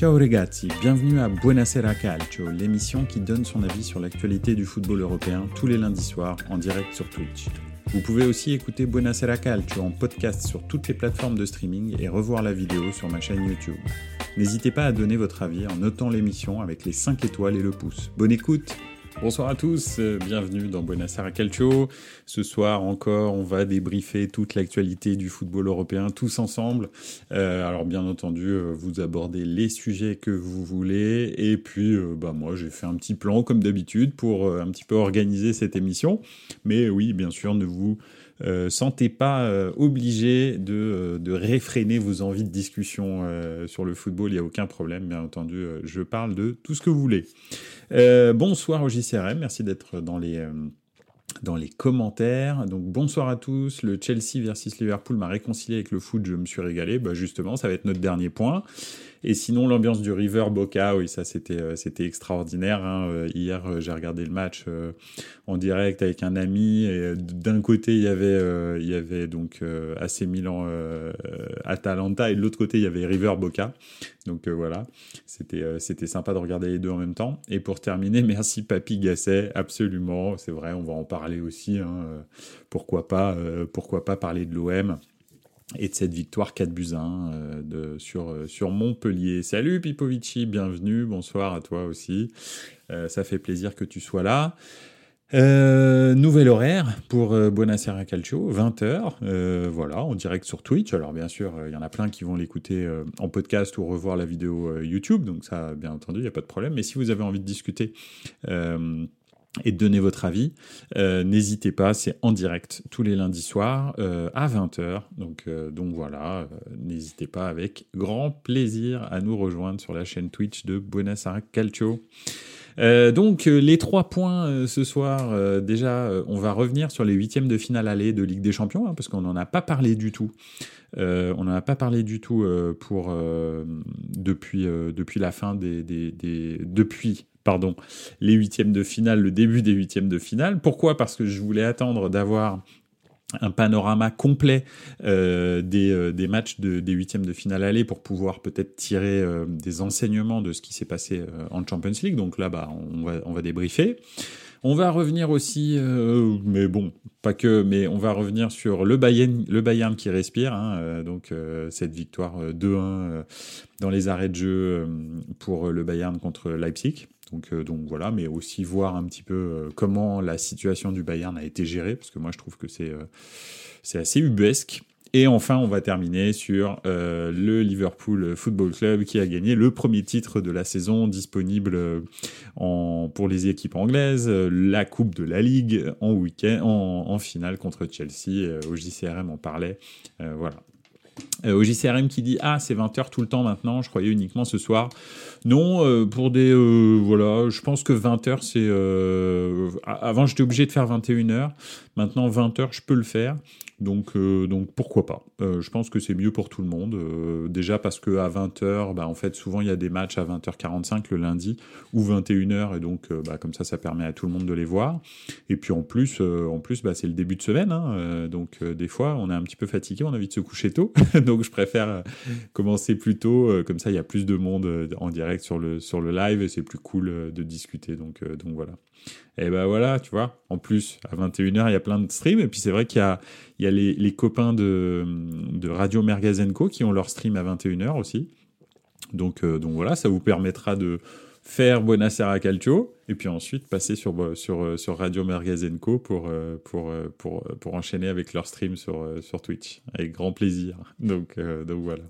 Ciao ragazzi, bienvenue à Buonasera Calcio, l'émission qui donne son avis sur l'actualité du football européen tous les lundis soirs en direct sur Twitch. Vous pouvez aussi écouter Buonasera Calcio en podcast sur toutes les plateformes de streaming et revoir la vidéo sur ma chaîne YouTube. N'hésitez pas à donner votre avis en notant l'émission avec les 5 étoiles et le pouce. Bonne écoute Bonsoir à tous, euh, bienvenue dans Buonasera Calcio. Ce soir encore, on va débriefer toute l'actualité du football européen tous ensemble. Euh, alors bien entendu, euh, vous abordez les sujets que vous voulez. Et puis, bah moi, j'ai fait un petit plan comme d'habitude pour un petit peu organiser cette émission. Mais oui, bien sûr, ne vous sentez pas obligé de, de, réfréner vos envies de discussion sur le football, il n'y a aucun problème, bien entendu, je parle de tout ce que vous voulez. Euh, bonsoir au JCRM, merci d'être dans les, euh, dans les commentaires. Donc bonsoir à tous, le Chelsea versus Liverpool m'a réconcilié avec le foot, je me suis régalé. Bah, justement, ça va être notre dernier point. Et sinon, l'ambiance du River Boca, oui, ça c'était euh, c'était extraordinaire. Hein. Euh, hier, euh, j'ai regardé le match en direct avec un ami. Et d'un côté, il y avait il y avait donc AC Milan, Atalanta, et de l'autre côté, il y avait River Boca. Donc voilà, c'était c'était sympa de regarder les deux en même temps. Et pour terminer, merci Papy Gasset, absolument. C'est vrai, on va en parler aussi. Hein. Pourquoi pas pourquoi pas parler de l'OM et de cette victoire 4 buts 1 euh, euh, sur Montpellier. Salut Pipovici, bienvenue, bonsoir à toi aussi. Euh, ça fait plaisir que tu sois là. nouvel horaire pour Buonasera Calcio, 20h, voilà, en direct sur Twitch. Alors bien sûr, il y en a plein qui vont l'écouter en podcast ou revoir la vidéo YouTube, donc ça, bien entendu, il n'y a pas de problème. Mais si vous avez envie de discuter et de donner votre avis. Euh, n'hésitez pas, c'est en direct tous les lundis soirs euh, à 20h. Donc, euh, donc voilà, n'hésitez pas avec grand plaisir à nous rejoindre sur la chaîne Twitch de Buenos Aires Calcio. donc les trois points ce soir, déjà on va revenir sur les huitièmes de finale aller de Ligue des Champions, hein, parce qu'on n'en a pas parlé du tout. on n'en a pas parlé du tout pour depuis depuis la fin des, des, des depuis pardon, les huitièmes de finale, le début des huitièmes de finale. Pourquoi? Parce que je voulais attendre d'avoir un panorama complet euh, des, euh, des, matchs de, des huitièmes de finale aller pour pouvoir peut-être tirer euh, des enseignements de ce qui s'est passé en Champions League. Donc là, bah, on va, on va débriefer. On va revenir aussi, mais bon, pas que, mais on va revenir sur le Bayern, le Bayern qui respire. Hein, donc cette victoire 2-1 dans les arrêts de jeu pour le Bayern contre Leipzig. Donc, euh, donc voilà, mais aussi voir un petit peu euh, comment la situation du Bayern a été gérée, parce que moi je trouve que c'est euh, assez ubuesque. Et enfin, on va terminer sur le Liverpool Football Club qui a gagné le premier titre de la saison disponible pour les équipes anglaises, la Coupe de la Ligue en week-end, en, en, finale contre Chelsea. Au JCRM, on parlait. voilà. Euh, au JCRM qui dit Ah, c'est 20h tout le temps maintenant, je croyais uniquement ce soir. Non, euh, pour des. Euh, voilà, je pense que 20h, c'est. avant, j'étais obligé de faire 21h. Maintenant, 20h, je peux le faire. Donc, euh, donc pourquoi pas euh, Je pense que c'est mieux pour tout le monde. Euh, déjà parce que à 20h, bah, en fait, souvent il y a des matchs à 20h45 le lundi ou 21h, et donc bah, comme ça, ça permet à tout le monde de les voir. Et puis en plus, en plus, bah, c'est le début de semaine, hein, donc des fois, on est un petit peu fatigué, on a envie de se coucher tôt, donc je préfère commencer plus tôt. comme ça, il y a plus de monde en direct sur le sur le live et c'est plus cool de discuter. Donc donc voilà. Et ben voilà, tu vois. En plus, à 21h, il y a plein de streams. Et puis c'est vrai qu'il y a, il y a les, les copains de, de Radio Mergazenco qui ont leur stream à 21h aussi. Donc, euh, donc voilà, ça vous permettra de faire Buonasera Calcio et puis ensuite passer sur, sur, sur Radio Mergazenco pour, euh, pour, euh, pour, pour enchaîner avec leur stream sur, sur Twitch. Avec grand plaisir. Donc, donc voilà.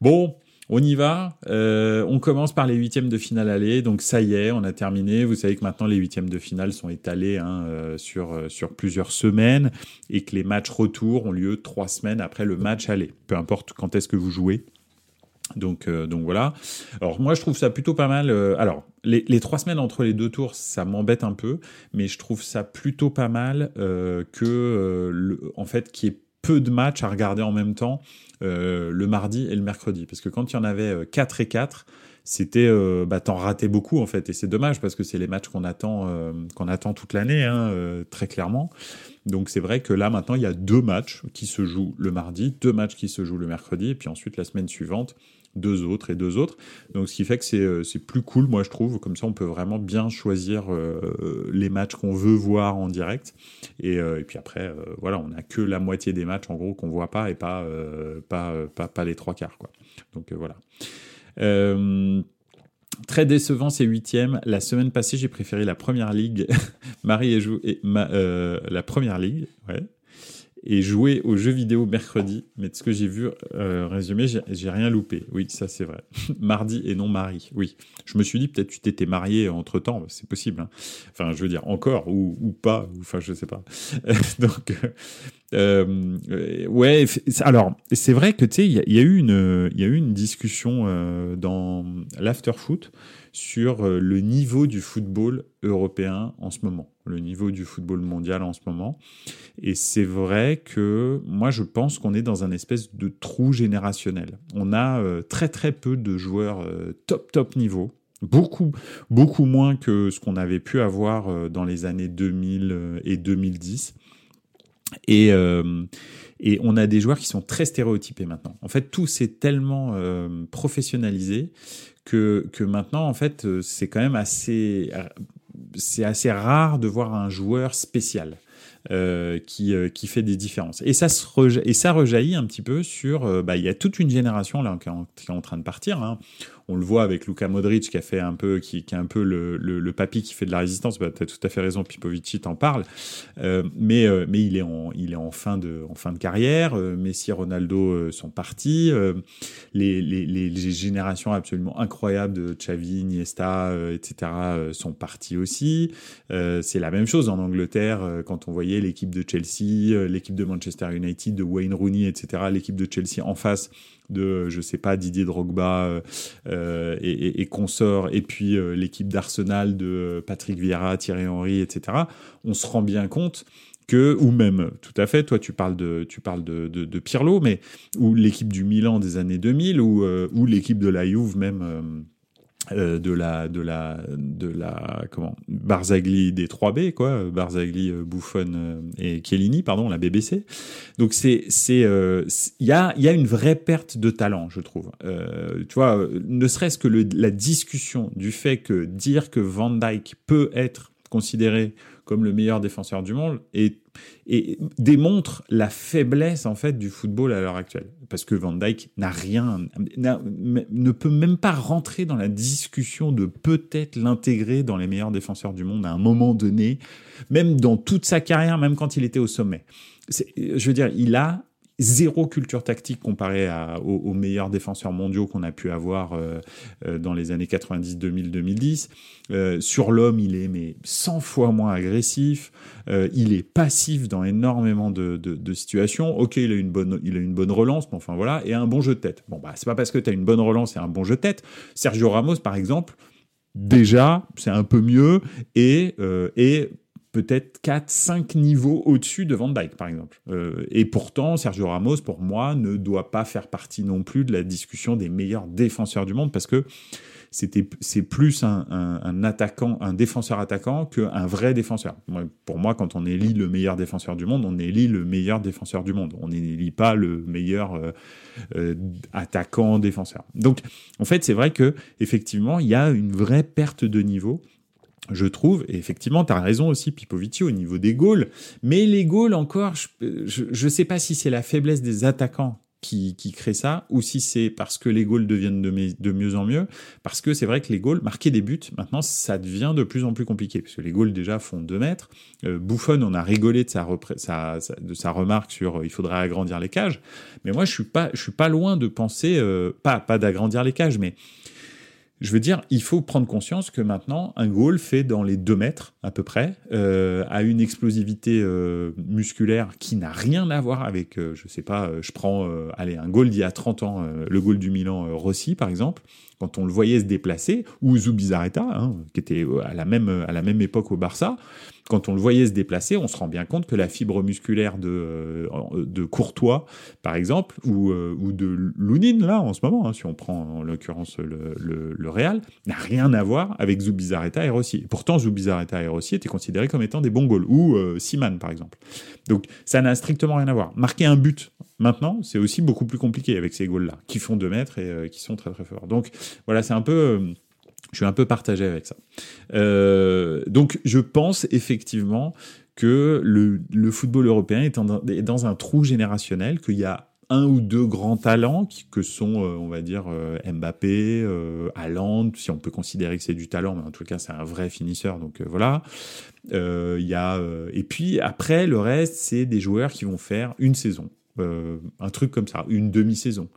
Bon. On y va. Euh, on commence par les huitièmes de finale aller. Donc ça y est, on a terminé. Vous savez que maintenant les huitièmes de finale sont étalés hein, euh, sur, euh, sur plusieurs semaines et que les matchs retour ont lieu trois semaines après le match aller. Peu importe quand est-ce que vous jouez. Donc, voilà. Alors moi je trouve ça plutôt pas mal. alors les, trois semaines entre les deux tours, ça m'embête un peu, mais je trouve ça plutôt pas mal que le, en fait qu'il y ait peu de matchs à regarder en même temps euh, le mardi et le mercredi. Parce que quand il y en avait 4 euh, et 4, c'était euh, bah, t'en ratais beaucoup en fait et c'est dommage parce que c'est les matchs qu'on attend qu'on attend toute l'année hein, très clairement donc c'est vrai que là maintenant il y a deux matchs qui se jouent le mardi deux matchs qui se jouent le mercredi et puis ensuite la semaine suivante deux autres et deux autres. Donc, ce qui fait que c'est plus cool, moi, je trouve. Comme ça, on peut vraiment bien choisir les matchs qu'on veut voir en direct. Et, puis après, voilà, on n'a que la moitié des matchs, en gros, qu'on voit pas et pas, pas, pas, les trois quarts, quoi. Donc, voilà. Très décevant ces huitièmes. La semaine passée, j'ai préféré la première ligue. Marie et, et la première ligue, ouais et jouer aux jeux vidéo mercredi. Mais de ce que j'ai vu euh, résumé, j'ai rien loupé. Oui, ça c'est vrai. Mardi et non Marie. Oui. Je me suis dit peut-être tu t'étais marié entre temps. C'est possible. Hein. Enfin, je veux dire encore ou, ou pas. Enfin, je sais pas. Donc, euh, euh, ouais. Alors, c'est vrai que tu sais, il y, a eu une, il y a eu une discussion euh, dans l'after foot sur euh, le niveau du football européen en ce moment, le niveau du football mondial en ce moment. Et c'est vrai que moi, je pense qu'on est dans un espèce de trou générationnel. On a euh, très très peu de joueurs euh, top top niveau. Beaucoup, beaucoup moins que ce qu'on avait pu avoir dans les années 2000 et 2010. Et, et on a des joueurs qui sont très stéréotypés maintenant. En fait, tout s'est tellement professionnalisé que, que maintenant, en fait, euh, c'est quand même assez, c'est assez rare de voir un joueur spécial. Euh, qui, euh, qui fait des différences. Et ça, se et ça rejaillit un petit peu sur... bah, il y a toute une génération là, qui, est en, train de partir. Hein on le voit avec Luka Modric qui a fait un peu, qui, est un peu le, le, papy qui fait de la résistance. Bah, tu as tout à fait raison, Pipovici t'en parle. Euh, mais, euh, mais il est en, il est en fin de, en fin de carrière. Euh, Messi, Ronaldo sont partis. Les, les, les, générations absolument incroyables de Xavi, Iniesta, etc. sont partis aussi. c'est la même chose en Angleterre quand on voyait l'équipe de Chelsea, l'équipe de Manchester United, de Wayne Rooney, etc. L'équipe de Chelsea en face de, je sais pas, Didier Drogba euh, euh, et, consorts, et puis euh, l'équipe d'Arsenal de Patrick Vieira, Thierry Henry, etc., on se rend bien compte que, ou même, tout à fait, toi tu parles de, tu parles de, de, Pirlo, mais ou l'équipe du Milan des années 2000, ou, ou l'équipe de la Juve même euh, de la de la de la comment Barzagli des 3B quoi. Barzagli euh, Buffon euh, et Chiellini pardon la BBC donc c'est c'est il y a il y a une vraie perte de talent je trouve. Tu vois ne serait-ce que le, la discussion du fait que dire que Van Dyke peut être considéré comme le meilleur défenseur du monde et, et démontre la faiblesse en fait du football à l'heure actuelle. Parce que Van Dijk n'a rien, ne peut même pas rentrer dans la discussion de peut-être l'intégrer dans les meilleurs défenseurs du monde à un moment donné, même dans toute sa carrière, même quand il était au sommet. Je veux dire, il a zéro culture tactique comparé aux, meilleurs défenseurs mondiaux qu'on a pu avoir euh, euh, dans les années 90, 2000, 2010. sur l'homme, il est mais 100 fois moins agressif. Euh, il est passif dans énormément de, situations. Ok, il a une bonne, il a une bonne relance, mais enfin voilà, et un bon jeu de tête. Bon bah c'est pas parce que tu as une bonne relance et un bon jeu de tête. Sergio Ramos, par exemple, déjà, c'est un peu mieux et, et peut-être 4, 5 niveaux au-dessus de Van Dyke, par exemple. Euh, et pourtant, Sergio Ramos, pour moi, ne doit pas faire partie non plus de la discussion des meilleurs défenseurs du monde parce que c'est plus un, un, attaquant, un défenseur attaquant qu'un vrai défenseur. pour moi, quand on élit le meilleur défenseur du monde, on élit le meilleur défenseur du monde. On n'élit pas le meilleur euh, euh, attaquant défenseur. Donc, en fait, c'est vrai que effectivement, il y a une vraie perte de niveau je trouve, et effectivement, tu as raison aussi, Pipovici, au niveau des goals. Mais les goals, encore, je ne sais pas si c'est la faiblesse des attaquants qui, qui crée ça, ou si c'est parce que les goals deviennent de, de mieux en mieux, parce que c'est vrai que les goals, marquer des buts, maintenant, ça devient de plus en plus compliqué, parce que les goals déjà font 2 mètres. Euh, Bouffon, on a rigolé de sa, sa, de sa remarque sur euh, il faudrait agrandir les cages, mais moi, je suis pas, je suis pas loin de penser, euh, pas, pas d'agrandir les cages, mais je veux dire, il faut prendre conscience que maintenant, un goal fait dans les 2 mètres à peu près, euh, a une explosivité euh, musculaire qui n'a rien à voir avec, euh, je sais pas, je prends, allez, un goal d'il y a 30 ans, le goal du Milan Rossi par exemple, quand on le voyait se déplacer, ou Zubizarreta, hein, qui était à la, même, à la même époque au Barça, quand on le voyait se déplacer, on se rend bien compte que la fibre musculaire de, euh, Courtois, par exemple, ou, euh, ou de Lounine, là, en ce moment, hein, si on prend en l'occurrence le, le, Real, n'a rien à voir avec Zubizarreta et Rossi. pourtant, Zubizarreta et Rossi étaient considérés comme étant des bons goals, ou euh, Siman, par exemple. Donc, ça n'a strictement rien à voir. Marquer un but Maintenant, c'est aussi beaucoup plus compliqué avec ces goals-là, qui font 2 mètres et qui sont très très forts. Donc voilà, c'est un peu je suis un peu partagé avec ça. Euh, donc je pense effectivement que le, football européen est, dans un trou générationnel, qu'il y a un ou deux grands talents qui, que sont, euh, on va dire, euh, Mbappé, euh, si on peut considérer que c'est du talent, mais en tout cas c'est un vrai finisseur, donc voilà. Il y a, et puis après, le reste, c'est des joueurs qui vont faire une saison. un truc comme ça, une demi-saison,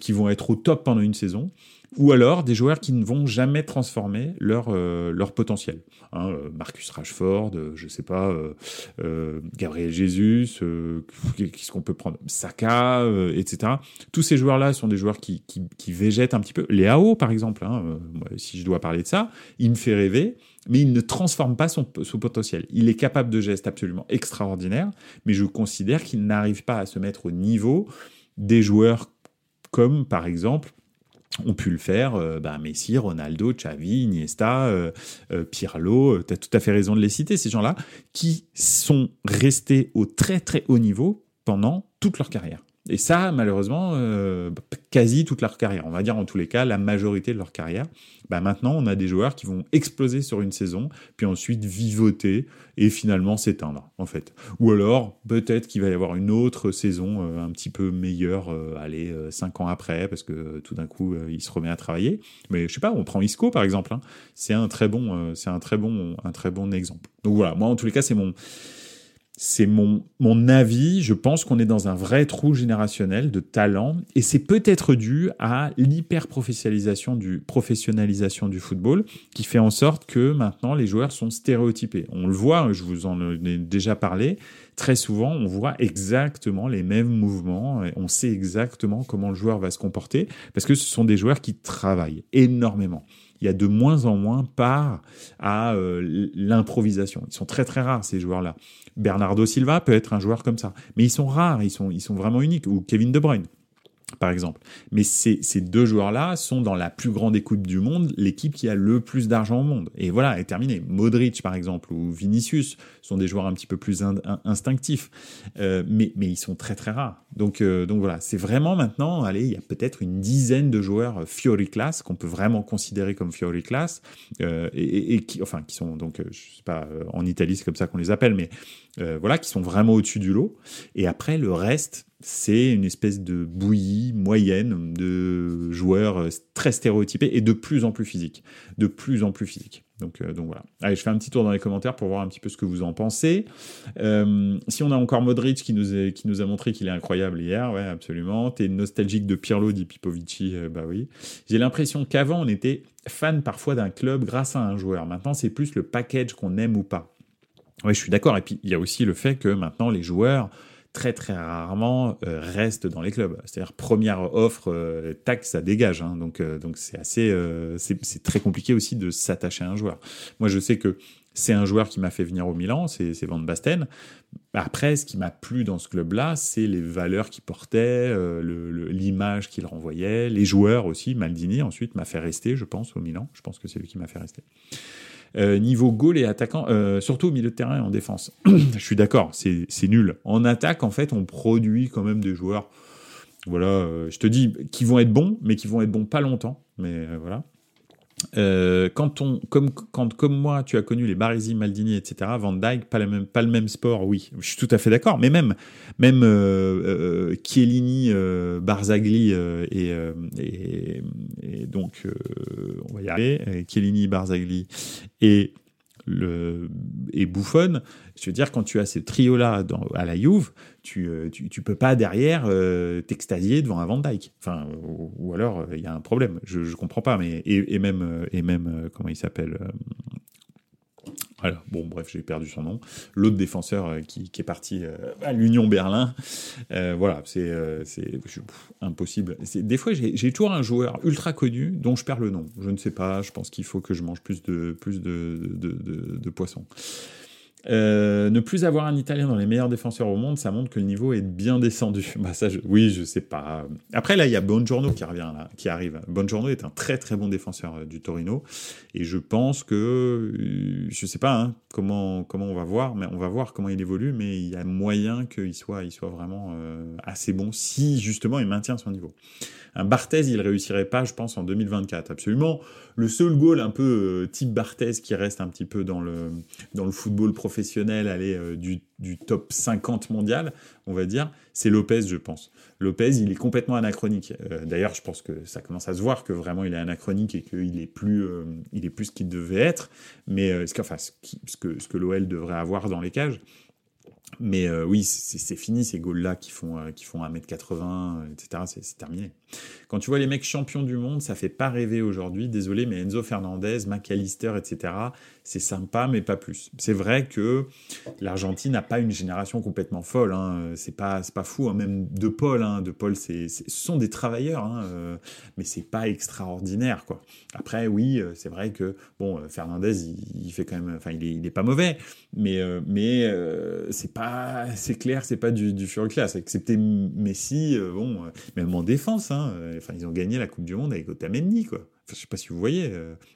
qui vont être au top pendant une saison, ou alors des joueurs qui ne vont jamais transformer leur, euh, leur potentiel. Hein, euh, Marcus Rashford, euh, je sais pas, Gabriel Jesus, qu'est-ce qu'on peut prendre? Saka, etc. Tous ces joueurs-là sont des joueurs qui, qui, qui, végètent un petit peu. Léao, par exemple, hein, si je dois parler de ça, il me fait rêver, mais il ne transforme pas son, son potentiel. Il est capable de gestes absolument extraordinaires, mais je considère qu'il n'arrive pas à se mettre au niveau des joueurs comme, par exemple, ont pu le faire euh, bah, Messi, Ronaldo, Xavi, Iniesta, euh, euh, Pirlo, tu as tout à fait raison de les citer, ces gens-là, qui sont restés au très très haut niveau pendant toute leur carrière. Et ça, malheureusement, euh, quasi toute leur carrière. On va dire en tous les cas la majorité de leur carrière. Bah maintenant, on a des joueurs qui vont exploser sur une saison, puis ensuite vivoter et finalement s'éteindre, en fait. Ou alors, peut-être qu'il va y avoir une autre saison euh, un petit peu meilleure, euh, allez, cinq ans après, parce que tout d'un coup, il se remet à travailler. Mais je sais pas, on prend Isco par exemple. Hein. C'est un très bon, c'est un très bon, un très bon exemple. Donc voilà, moi en tous les cas, c'est mon c'est mon, mon avis. Je pense qu'on est dans un vrai trou générationnel de talent et c'est peut-être dû à l'hyper-professionnalisation du, professionnalisation du football qui fait en sorte que maintenant les joueurs sont stéréotypés. On le voit, je vous en ai déjà parlé, très souvent on voit exactement les mêmes mouvements, on sait exactement comment le joueur va se comporter parce que ce sont des joueurs qui travaillent énormément il y a de moins en moins part à euh, l'improvisation. Ils sont très très rares ces joueurs-là. Bernardo Silva peut être un joueur comme ça, mais ils sont rares, ils sont, ils sont vraiment uniques. Ou Kevin De Bruyne par exemple. Mais ces, ces deux joueurs-là sont dans la plus grande écoute du monde, l'équipe qui a le plus d'argent au monde. Et voilà, est terminé. Modric, par exemple, ou Vinicius sont des joueurs un petit peu plus instinctifs, euh, mais, mais ils sont très très rares. Donc, euh, donc voilà, c'est vraiment maintenant, allez, il y a peut-être une dizaine de joueurs euh, Fiori class qu'on peut vraiment considérer comme Fiori class, et, et, qui, enfin, qui sont donc, je sais pas, en Italie c'est comme ça qu'on les appelle, mais voilà, qui sont vraiment au-dessus du lot. Et après, le reste, c'est une espèce de bouillie moyenne de joueurs très stéréotypés et de plus en plus physiques. De plus en plus physiques. Donc, euh, donc voilà. Allez, je fais un petit tour dans les commentaires pour voir un petit peu ce que vous en pensez. Euh, si on a encore Modric qui nous, qui nous a montré qu'il est incroyable hier, ouais, absolument. T'es nostalgique de Pirlo, dit Pipovici, euh, bah oui. J'ai l'impression qu'avant, on était fan parfois d'un club grâce à un joueur. Maintenant, c'est plus le package qu'on aime ou pas. Ouais, je suis d'accord. Et puis, il y a aussi le fait que maintenant, les joueurs très très rarement euh, restent dans les clubs. C'est-à-dire première offre, euh, tac, ça dégage. Hein. donc euh, donc c'est assez, c'est très compliqué aussi de s'attacher à un joueur. Moi je sais que c'est un joueur qui m'a fait venir au Milan, c'est Van Basten. Après, ce qui m'a plu dans ce club-là, c'est les valeurs qu'il portait, l'image qu'il renvoyait, les joueurs aussi. Maldini ensuite m'a fait rester, je pense, au Milan. Je pense que c'est lui qui m'a fait rester. Euh, niveau goal et attaquant, euh, surtout au milieu de terrain et en défense. je suis d'accord, c'est nul. En attaque, en fait, on produit quand même des joueurs, voilà, euh, je te dis, qui vont être bons, mais qui vont être bons pas longtemps. Mais voilà. Euh, quand on, comme, quand, comme moi, tu as connu les Barisi, Maldini, etc., Van Dyke, pas le même, pas le même sport, oui, je suis tout à fait d'accord, mais même, même euh, euh Chiellini, euh, Barzagli et, et, et, donc, on va y arriver, Chiellini, Barzagli et le, et Buffon, je veux dire, quand tu as ce trio-là à la Juve, tu, euh, tu, tu, peux pas derrière euh, t'extasier devant un Van Dyke. Enfin, ou, alors euh, il y a un problème. Je, je comprends pas. Mais et, et même et même comment il s'appelle voilà, bon, bref, j'ai perdu son nom. L'autre défenseur qui, qui, est parti à l'Union Berlin. voilà, c'est impossible. Des fois, j'ai toujours un joueur ultra connu dont je perds le nom. Je ne sais pas, je pense qu'il faut que je mange plus de, plus de, de, de, de poissons. Euh, ne plus avoir un Italien dans les meilleurs défenseurs au monde, ça montre que le niveau est bien descendu. Bah ça, oui, je sais pas. Après là, il y a Bongiorno qui revient là, qui arrive. Bongiorno est un très très bon défenseur euh, du Torino, et je pense que, euh, je sais pas hein, comment comment on va voir, mais on va voir comment il évolue, mais il y a moyen qu'il soit il soit vraiment assez bon si justement il maintient son niveau. Un Barthez, il réussirait pas, je pense, en 2024. Absolument. Le seul goal un peu euh, type Barthez qui reste un petit peu dans le, dans le football professionnel, aller euh, du, du, top 50 mondial, on va dire, c'est Lopez, je pense. Lopez, il est complètement anachronique. Euh, d'ailleurs, je pense que ça commence à se voir que vraiment il est anachronique et qu'il est plus, il est plus ce qu'il devait être, mais ce, enfin, ce que, ce que l'OL devrait avoir dans les cages. Mais oui, c'est fini ces goals-là qui font, euh, qui font 1m80, etc. C'est terminé. Quand tu vois les mecs champions du monde, ça fait pas rêver aujourd'hui. Désolé, mais Enzo Fernandez, McAllister, etc. C'est sympa, mais pas plus. C'est vrai que l'Argentine n'a pas une génération complètement folle. Hein. C'est pas, pas fou, hein. même De Paul. Hein. De Paul, c'est, ce sont des travailleurs, hein. Euh, mais c'est pas extraordinaire, quoi. Après, oui, c'est vrai que bon, Fernandez, il, fait quand même, enfin, il est, il est pas mauvais, mais, mais c'est pas c'est clair, c'est pas du, du fur classe. Excepté Messi, euh, bon, euh, même en défense, hein, euh, enfin, ils ont gagné la Coupe du Monde avec Otamendi, quoi. Enfin, je sais pas si vous voyez,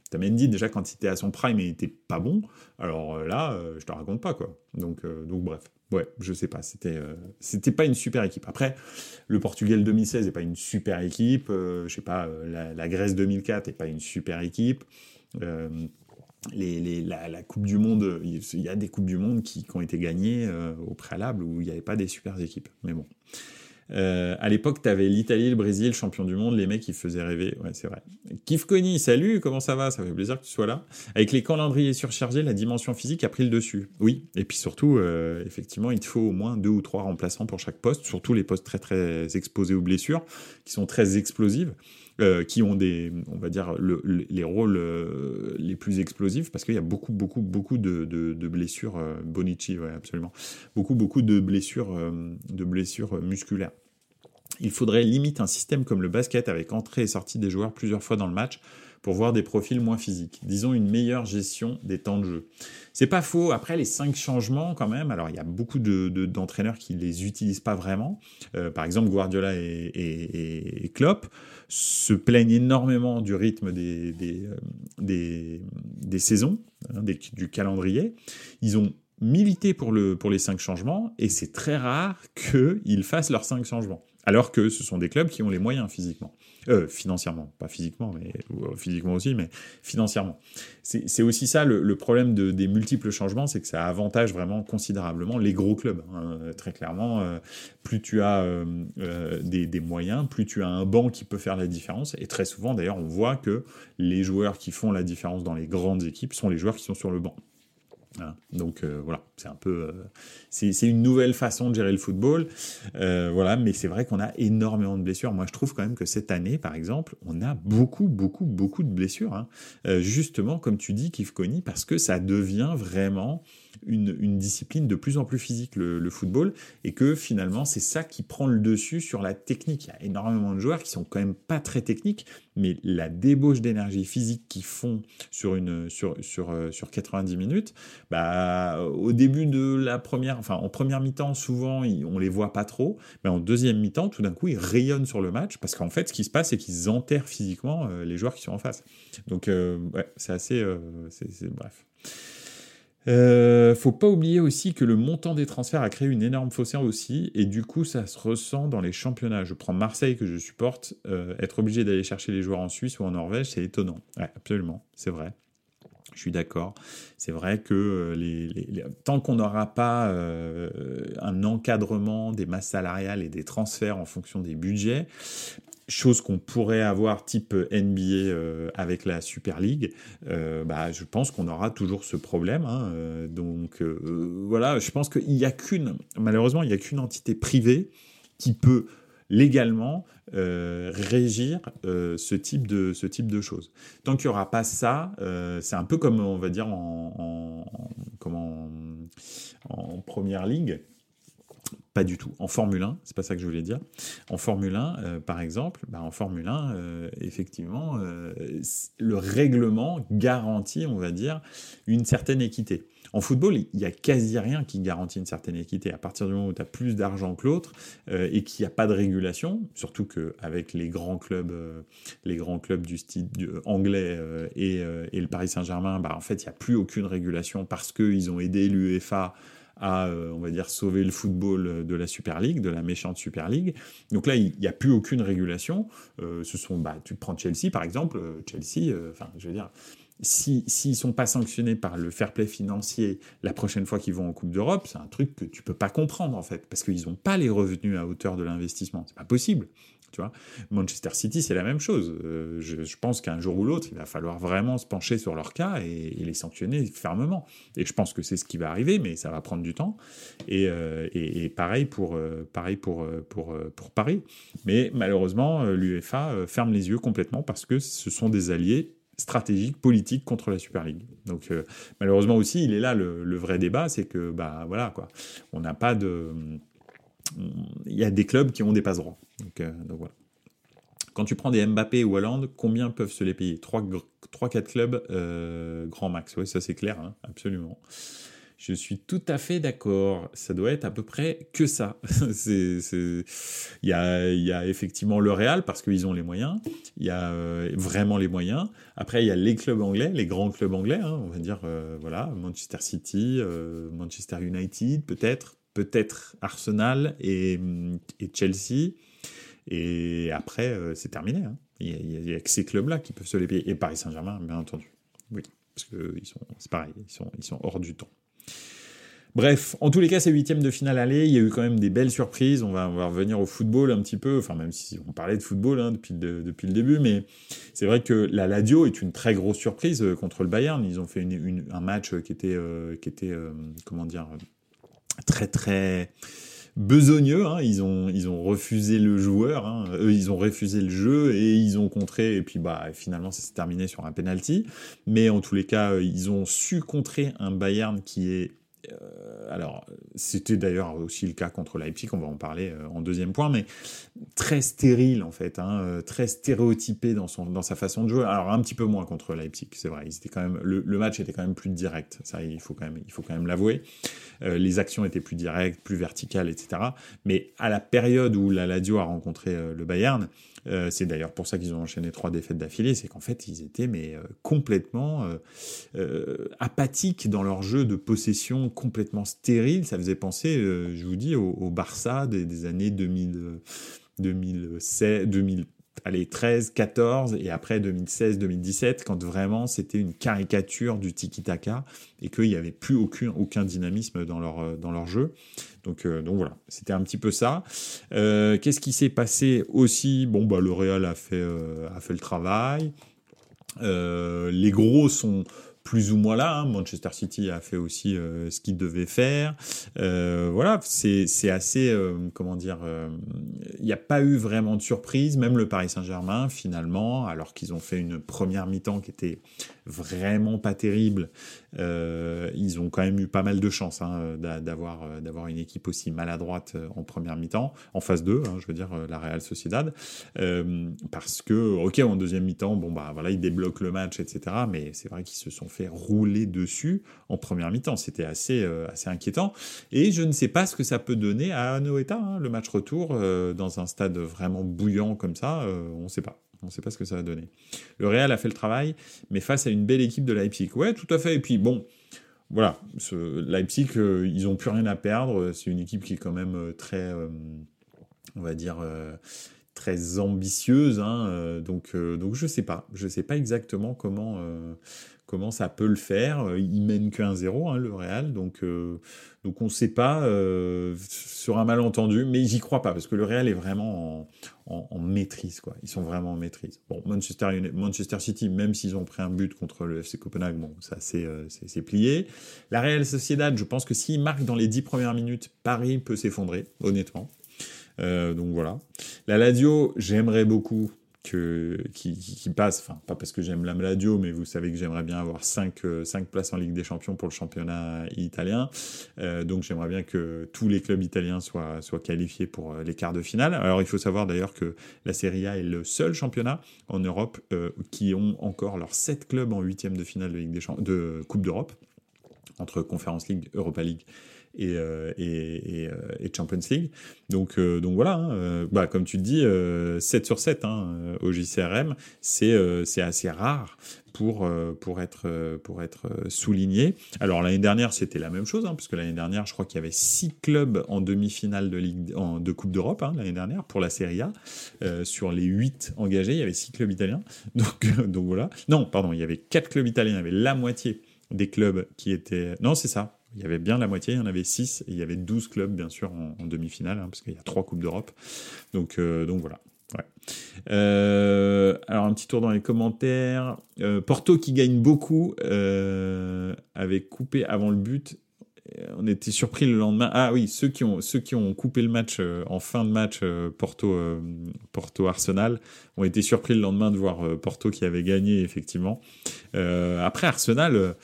Otamendi, déjà, quand il était à son prime, il était pas bon. Alors là, je te raconte pas, quoi. Donc, donc bref. Ouais, je sais pas, c'était c'était pas une super équipe. Après, le Portugal 2016 n'est pas une super équipe, je sais pas, la, Grèce 2004 n'est pas une super équipe la, Coupe du Monde, il y a des Coupes du Monde qui, ont été gagnées euh, au préalable où il n'y avait pas des super équipes. Mais bon. Euh, à l'époque, tu avais l'Italie, le Brésil, champion du monde, les mecs qui faisaient rêver. Ouais, c'est vrai. Kif salut, comment ça va? Ça fait plaisir que tu sois là. Avec les calendriers surchargés, la dimension physique a pris le dessus. Oui, et puis surtout, euh, effectivement, il te faut au moins deux ou trois remplaçants pour chaque poste, surtout les postes très très exposés aux blessures, qui sont très explosives. Euh, qui ont des, on va dire, le, les rôles euh, les plus explosifs, parce qu'il y a beaucoup, beaucoup, beaucoup de blessures, euh, Bonici, ouais, absolument, beaucoup, beaucoup de blessures, de blessures musculaires. Il faudrait limite un système comme le basket avec entrée et sortie des joueurs plusieurs fois dans le match pour voir des profils moins physiques. Disons une meilleure gestion des temps de jeu. C'est pas faux. Après les cinq changements quand même, alors il y a beaucoup de, d'entraîneurs qui les utilisent pas vraiment. Euh, par exemple Guardiola et, et, Klopp se plaignent énormément du rythme des, euh, saisons, hein, du calendrier. Ils ont milité pour les cinq changements et c'est très rare qu'ils fassent leurs cinq changements. Alors que ce sont des clubs qui ont les moyens physiquement. Euh, financièrement, pas physiquement, mais euh, physiquement aussi, mais financièrement. C'est aussi ça le, problème de, des multiples changements, c'est que ça avantage vraiment considérablement les gros clubs. Hein. très clairement, euh, plus tu as des, moyens, plus tu as un banc qui peut faire la différence. Et très souvent, d'ailleurs, on voit que les joueurs qui font la différence dans les grandes équipes sont les joueurs qui sont sur le banc. Donc euh, voilà, c'est un peu, euh, c'est une nouvelle façon de gérer le football, euh, voilà. Mais c'est vrai qu'on a énormément de blessures. Moi, je trouve quand même que cette année, par exemple, on a beaucoup, beaucoup, beaucoup de blessures. Hein. justement, comme tu dis, Kifkoni, parce que ça devient vraiment une, discipline de plus en plus physique, le, football, et que finalement, c'est ça qui prend le dessus sur la technique. Il y a énormément de joueurs qui sont quand même pas très techniques, mais la débauche d'énergie physique qu'ils font sur, une, sur, sur, euh, sur 90 minutes, bah, au début de la première, enfin, en première mi-temps, souvent, on les voit pas trop, mais en deuxième mi-temps, tout d'un coup, ils rayonnent sur le match, parce qu'en fait, ce qui se passe, c'est qu'ils enterrent physiquement euh, les joueurs qui sont en face. Donc, euh, c'est assez, c'est, bref. Euh, faut pas oublier aussi que le montant des transferts a créé une énorme fossé aussi, et du coup ça se ressent dans les championnats. Je prends Marseille que je supporte, euh, être obligé d'aller chercher les joueurs en Suisse ou en Norvège, c'est étonnant. Absolument, c'est vrai. Je suis d'accord. C'est vrai que euh, tant qu'on n'aura pas un encadrement des masses salariales et des transferts en fonction des budgets, chose qu'on pourrait avoir type NBA euh, avec la Super League, euh, bah, je pense qu'on aura toujours ce problème. Hein, euh, donc voilà, je pense qu'il n'y a qu'une, malheureusement, il n'y a qu'une entité privée qui peut légalement régir ce, type de, ce type de choses. Tant qu'il n'y aura pas ça, c'est un peu comme, on va dire, en, en, en première ligue pas du tout. En Formule 1, c'est pas ça que je voulais dire. En Formule 1, euh, par exemple, bah, en Formule 1, euh, effectivement, euh, le règlement garantit, on va dire, une certaine équité. en football, il y a quasi rien qui garantit une certaine équité. À partir du moment où tu as plus d'argent que l'autre et qu'il n'y a pas de régulation, surtout qu'avec les grands clubs, les grands clubs du style anglais et, et, le Paris Saint-Germain, bah, en fait, il n'y a plus aucune régulation parce qu'ils ont aidé l'UEFA à, on va dire, sauver le football de la Super League, de la méchante Super League. Donc là, il n'y a plus aucune régulation. ce sont, bah, tu prends Chelsea, par exemple. Chelsea, enfin, je veux dire, s'ils ne sont pas sanctionnés par le fair play financier la prochaine fois qu'ils vont en Coupe d'Europe, c'est un truc que tu peux pas comprendre en fait, parce qu'ils n'ont pas les revenus à hauteur de l'investissement. C'est pas possible. Tu vois Manchester City, c'est la même chose. Euh, je, pense qu'un jour ou l'autre, il va falloir vraiment se pencher sur leur cas et, les sanctionner fermement. Et je pense que c'est ce qui va arriver, mais ça va prendre du temps. Et, euh, pareil, pour, euh, Paris. Mais malheureusement, l'UEFA ferme les yeux complètement parce que ce sont des alliés stratégique, politique contre la Super League. Donc euh, malheureusement aussi, il est là le, vrai débat, c'est que bah voilà quoi, on n'a pas de, il y a des clubs qui ont des passe droits. Donc, euh, voilà. Quand tu prends des Mbappé ou Hollande, combien peuvent se les payer? 3-4 clubs euh, grand max. Oui, ça c'est clair, hein, absolument. Je suis tout à fait d'accord. Ça doit être à peu près que ça. Il, y a, effectivement le Real parce qu'ils ont les moyens. Il y a euh, vraiment les moyens. Après, il y a les clubs anglais, les grands clubs anglais. Hein, on va dire, voilà, Manchester City, Manchester United, peut-être, peut-être Arsenal et, Chelsea. Et après, c'est terminé. Hein. Il n'y a, que ces clubs-là qui peuvent se les payer. Et Paris Saint-Germain, bien entendu. Oui, parce que ils sont, c'est pareil, ils sont, ils sont hors du temps. Bref, en tous les cas, ces huitièmes de finale aller, il y a eu quand même des belles surprises. On va, revenir au football un petit peu, enfin même si on parlait de football hein, depuis, le, depuis le début, mais c'est vrai que la Ladio est une très grosse surprise euh, contre le Bayern. Ils ont fait un match qui était, euh, qui était euh, comment dire, très très besogneux. Hein. Ils, ont, ils ont refusé le joueur, hein. ils ont refusé le jeu et ils ont contré. Et puis bah finalement, ça s'est terminé sur un penalty. Mais en tous les cas, ils ont su contrer un Bayern qui est euh, alors, c'était d'ailleurs aussi le cas contre Leipzig, on va en parler euh, en deuxième point, mais très stérile en fait, hein, euh, très stéréotypé dans, son, dans sa façon de jouer. Alors un petit peu moins contre Leipzig, c'est vrai. Ils quand même, le, match était quand même plus direct, ça il faut quand même, il faut quand même l'avouer. les actions étaient plus directes, plus verticales, etc. Mais à la période où la Lazio a rencontré le Bayern, euh, c'est d'ailleurs pour ça qu'ils ont enchaîné trois défaites d'affilée, c'est qu'en fait ils étaient mais euh, complètement euh, apathiques dans leur jeu de possession, complètement stérile. Ça faisait penser, je vous dis, au, Barça des, années 2000, 2016, 2000 allez, 13, 14 et après 2016, 2017, quand vraiment c'était une caricature du tiki-taka et qu'il n'y avait plus aucun, aucun dynamisme dans leur, dans leur jeu. Donc, euh, donc voilà, c'était un petit peu ça. Euh, qu'est-ce qui s'est passé aussi? Bon, bah, le Real a fait, a fait le travail. les gros sont plus ou moins là. Hein. Manchester City a fait aussi euh, ce qu'il devait faire. Euh, voilà, c'est assez, euh, comment dire, il n'y a pas eu vraiment de surprise. Même le Paris Saint-Germain, finalement, alors qu'ils ont fait une première mi-temps qui était vraiment pas terrible, ils ont quand même eu pas mal de chance hein, d'avoir d'avoir une équipe aussi maladroite en première mi-temps, en phase 2, hein, je veux dire la Real Sociedad, parce que, ok, en deuxième mi-temps, bon bah voilà, ils débloquent le match, etc. Mais c'est vrai qu'ils se sont fait rouler dessus en première mi-temps. C'était assez, euh, assez inquiétant. Et je ne sais pas ce que ça peut donner à Noeta, hein, le match retour, euh, dans un stade vraiment bouillant comme ça. Euh, on ne sait pas. On ne sait pas ce que ça va donner. Le Real a fait le travail, mais face à une belle équipe de Leipzig. Ouais, tout à fait. Et puis bon, voilà, Leipzig, ils n'ont plus rien à perdre. C'est une équipe qui est quand même très, on va dire, très ambitieuse. Hein. donc, donc je sais pas. Je sais pas exactement comment, comment ça peut le faire. Euh, il mène que 1-0, hein, le Real, donc, euh, donc on ne sait pas euh, sur un malentendu, mais j'y crois pas, parce que le Real est vraiment en, maîtrise, quoi. Ils sont vraiment en maîtrise. Bon, Manchester, Manchester City, même s'ils ont pris un but contre le FC Copenhague, bon, ça c'est plié. La Real Sociedad, je pense que s'ils marquent dans les 10 premières minutes, Paris peut s'effondrer, honnêtement. Donc voilà. La Lazio, j'aimerais beaucoup qui, passe, enfin pas parce que j'aime la Maladio, mais vous savez que j'aimerais bien avoir 5, euh, places en Ligue des Champions pour le championnat italien. Euh, donc j'aimerais bien que tous les clubs italiens soient, soient qualifiés pour euh, les quarts de finale. Alors il faut savoir d'ailleurs que la Serie A est le seul championnat en Europe qui ont encore leurs 7 clubs en huitième de finale de, de Coupe d'Europe entre Conference League, Europa League et, euh, et, Champions League. Donc, euh, donc voilà, hein, bah, comme tu te dis, 7 sur 7 hein, au JCRM, c'est c'est assez rare pour, pour être, pour être souligné. Alors l'année dernière, c'était la même chose, hein, parce que l'année dernière, je crois qu'il y avait 6 clubs en demi-finale de, de Coupe d'Europe l'année dernière pour la Serie A. Euh, sur les 8 engagés, il y avait 6 clubs italiens. Donc, donc voilà. Non, pardon, il y avait 4 clubs italiens, il y avait la moitié des clubs qui étaient... Non, c'est ça, il y avait bien la moitié, il y en avait 6, et il y avait 12 clubs, bien sûr, en, demi-finale, hein, parce qu'il y a 3 Coupes d'Europe. Donc, euh, donc voilà. Euh, alors un petit tour dans les commentaires. Euh, Porto qui gagne beaucoup avait coupé avant le but. On était surpris le lendemain. Ah oui, ceux qui ont ceux qui ont coupé le match en fin de match Porto Porto Arsenal ont été surpris le lendemain de voir Porto qui avait gagné effectivement. après Arsenal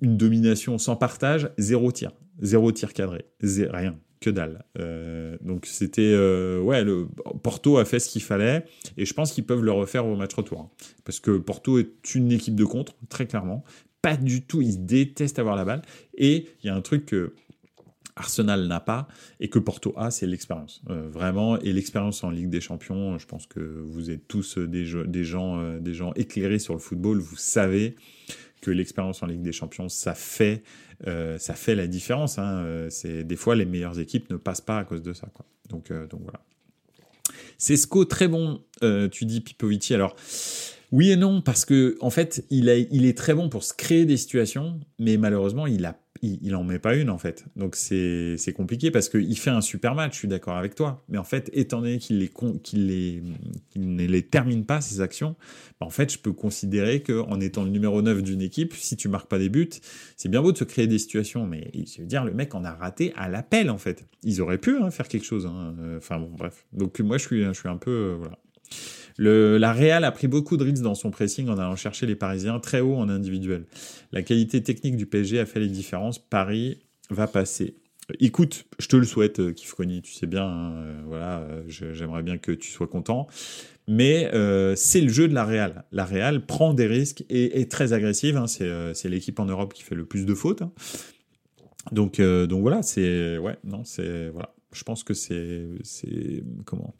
une domination sans partage, zéro tir, zéro tir cadré, rien, que dalle. Euh, donc c'était euh, ouais, Porto a fait ce qu'il fallait et je pense qu'ils peuvent le refaire au match retour hein. parce que Porto est une équipe de contre très clairement, pas du tout, ils détestent avoir la balle et il y a un truc que Arsenal n'a pas et que Porto a, c'est l'expérience. Euh, vraiment, et l'expérience en Ligue des Champions, je pense que vous êtes tous des gens, des gens éclairés sur le football, vous savez que l'expérience en Ligue des Champions, ça fait, euh, ça fait la différence. Hein. Euh, c'est des fois les meilleures équipes ne passent pas à cause de ça. Donc, euh, donc voilà. Très bon, tu dis Pipovici. Alors oui et non parce que en fait il, il est très bon pour se créer des situations, mais malheureusement il a il, en met pas une en fait. Donc c'est compliqué parce qu'il fait un super match, je suis d'accord avec toi. Mais en fait, étant donné qu'il les, les, ne les termine pas, ces actions, bah, en fait, je peux considérer qu'en étant le numéro 9 d'une équipe, si tu marques pas des buts, c'est bien beau de se créer des situations, mais je veux dire, le mec en a raté à l'appel en fait. Ils auraient pu hein, faire quelque chose. Hein. Enfin bon, bref. Donc moi, je suis, je suis un peu... Euh, voilà. La Real a pris beaucoup de risques dans son pressing en allant chercher les Parisiens très haut en individuel. La qualité technique du PSG a fait les différences. Paris va passer. Écoute, je te le souhaite, euh, Kifkoni, tu sais bien, hein, euh, voilà, euh, j'aimerais bien que tu sois content. Mais c'est le jeu de la Real. La Real prend des risques et est très agressive. Hein. c'est l'équipe en Europe qui fait le plus de fautes. Hein. Donc, donc voilà, c'est ouais, non, c'est voilà. Je pense que c'est c'est comment?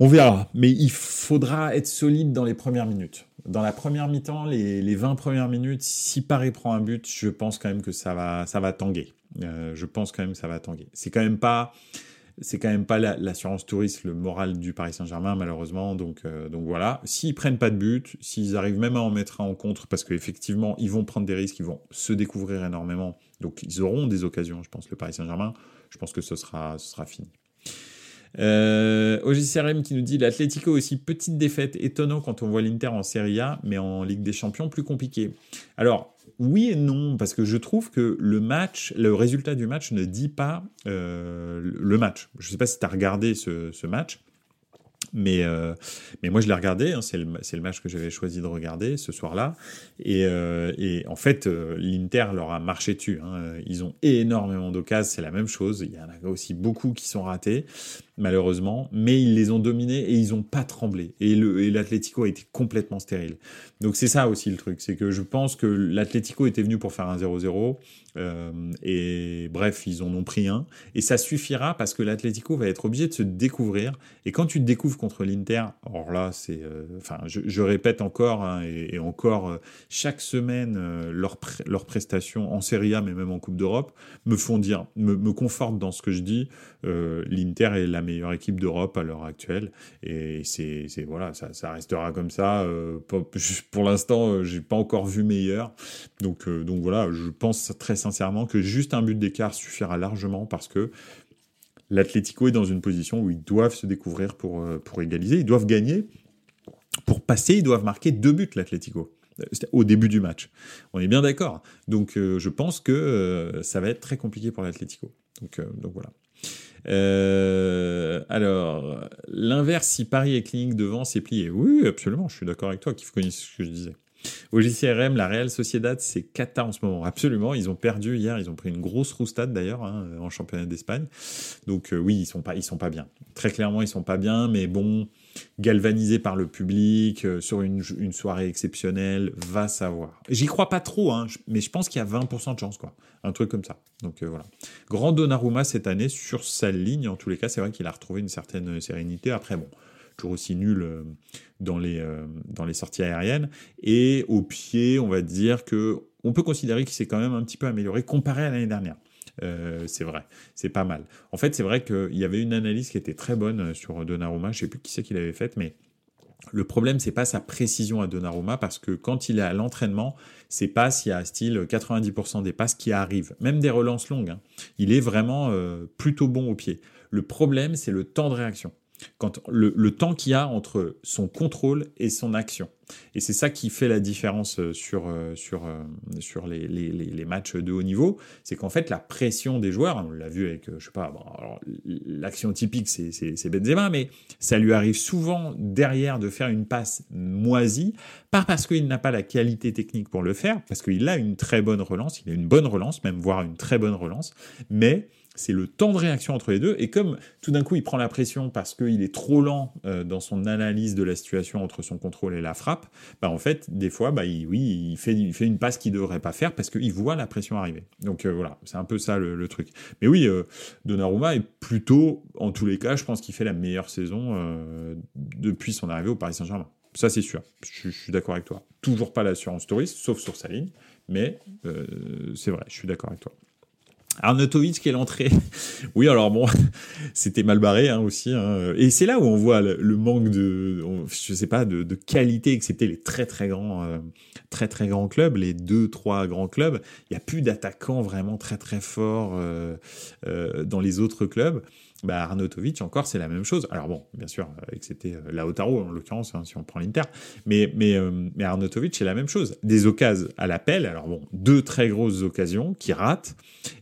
On verra, mais il faudra être solide dans les premières minutes. Dans la première mi-temps, les, les 20 premières minutes, si Paris prend un but, je pense quand même que ça va, ça va tanguer. Euh, je pense quand même que ça va tanguer. C'est quand même pas, c'est quand même pas l'assurance touriste, le moral du Paris Saint-Germain malheureusement. Donc, euh, donc voilà. S'ils prennent pas de but, s'ils arrivent même à en mettre un en contre, parce qu'effectivement ils vont prendre des risques, ils vont se découvrir énormément. Donc ils auront des occasions, je pense, le Paris Saint-Germain. Je pense que ce sera, ce sera fini. Euh, OGCRM qui nous dit l'Atlético aussi petite défaite, étonnant quand on voit l'Inter en Serie A, mais en Ligue des Champions plus compliqué. Alors oui et non, parce que je trouve que le match, le résultat du match ne dit pas euh, le match. Je ne sais pas si tu as regardé ce, ce match. Mais, euh, mais moi, je l'ai regardé. Hein, c'est le, match que j'avais choisi de regarder ce soir-là. Et, euh, en fait, euh, l'Inter leur a marché dessus. Hein. Ils ont énormément d'occasions. C'est la même chose. Il y en a aussi beaucoup qui sont ratés malheureusement, mais ils les ont dominés et ils n'ont pas tremblé. Et l'Atlético a été complètement stérile. Donc c'est ça aussi le truc, c'est que je pense que l'Atlético était venu pour faire un 0-0, euh, et bref, ils en ont pris un, et ça suffira parce que l'Atlético va être obligé de se découvrir, et quand tu te découvres contre l'Inter, alors là, c'est... Euh, enfin, je, répète encore, hein, et, encore, euh, chaque semaine, leurs leur prestations en Serie A, mais même en Coupe d'Europe, me font dire, me, me confortent dans ce que je dis, l'Inter est la meilleure équipe d'Europe à l'heure actuelle. Et c'est voilà, ça, restera comme ça. Euh, pour l'instant, euh, j'ai pas encore vu meilleur. Donc, euh, donc voilà, je pense très sincèrement que juste un but d'écart suffira largement parce que l'Atlético est dans une position où ils doivent se découvrir pour, pour égaliser. Ils doivent gagner. Pour passer, ils doivent marquer deux buts, l'Atlético au début du match. On est bien d'accord. Donc je pense que ça va être très compliqué pour l'Atlético. Donc, donc voilà. Euh, alors, l'inverse, si Paris est clinique devant, c'est plié. Oui, absolument, je suis d'accord avec toi, qui connaît ce que je disais. Au JCRM, la Real Sociedad, c'est cata en ce moment. Absolument, ils ont perdu hier, ils ont pris une grosse roustade d'ailleurs hein, en championnat d'Espagne. Donc euh, oui, ils sont pas, ils sont pas bien. Très clairement, ils sont pas bien, mais bon, galvanisé par le public, sur une, soirée exceptionnelle, va savoir. J'y crois pas trop, hein, mais je pense qu'il y a 20% de chance, quoi. Un truc comme ça. Donc voilà. Grand Donnarumma cette année sur sa ligne, en tous les cas, c'est vrai qu'il a retrouvé une certaine sérénité. Après, bon, toujours aussi nul dans les, dans les sorties aériennes. Et au pied, on va dire que on peut considérer qu'il s'est quand même un petit peu amélioré comparé à l'année dernière. Euh, c'est vrai, c'est pas mal. En fait, c'est vrai qu'il y avait une analyse qui était très bonne euh, sur Donnarumma. Je sais plus qui c'est qui l'avait faite, mais le problème, c'est pas sa précision à Donnarumma parce que quand il est à l'entraînement, c'est pas s'il y a style 90% des passes qui arrivent, même des relances longues. Hein. Il est vraiment euh, plutôt bon au pied. Le problème, c'est le temps de réaction quand le, temps qu'il y a entre son contrôle et son action. Et c'est ça qui fait la différence euh, sur, euh, sur, euh, sur les, les, les, matchs de haut niveau, c'est qu'en fait la pression des joueurs, on l'a vu avec, je sais pas, l'action typique c'est Benzema, mais ça lui arrive souvent derrière de faire une passe moisie, pas parce qu'il n'a pas la qualité technique pour le faire, parce qu'il a une très bonne relance, il a une bonne relance, même voire une très bonne relance, mais c'est le temps de réaction entre les deux. Et comme tout d'un coup il prend la pression parce qu'il est trop lent euh, dans son analyse de la situation entre son contrôle et la frappe, bah en fait des fois bah il, oui il fait il fait une passe qu'il devrait pas faire parce qu'il voit la pression arriver. Donc euh, voilà c'est un peu ça le, truc. Mais oui euh, Donnarumma est plutôt en tous les cas je pense qu'il fait la meilleure saison depuis son arrivée au Paris Saint-Germain. Ça c'est sûr. Je, je suis d'accord avec toi. Toujours pas l'assurance touriste sauf sur sa ligne, mais c'est vrai je suis d'accord avec toi. Arnautovic qui est l'entrée. oui, alors bon, c'était mal barré hein, aussi. Hein. Et c'est là où on voit le, manque de, je sais pas, de, qualité, excepté les très très grands, euh, très très grands clubs, les deux trois grands clubs. Il y a plus d'attaquants vraiment très très forts euh, euh, dans les autres clubs bah, Arnautovic, encore, c'est la même chose. Alors bon, bien sûr, c'était euh, Lautaro, en l'occurrence, hein, si on prend l'Inter. Mais, mais, euh, mais c'est la même chose. Des occasions à l'appel. Alors bon, deux très grosses occasions qui ratent.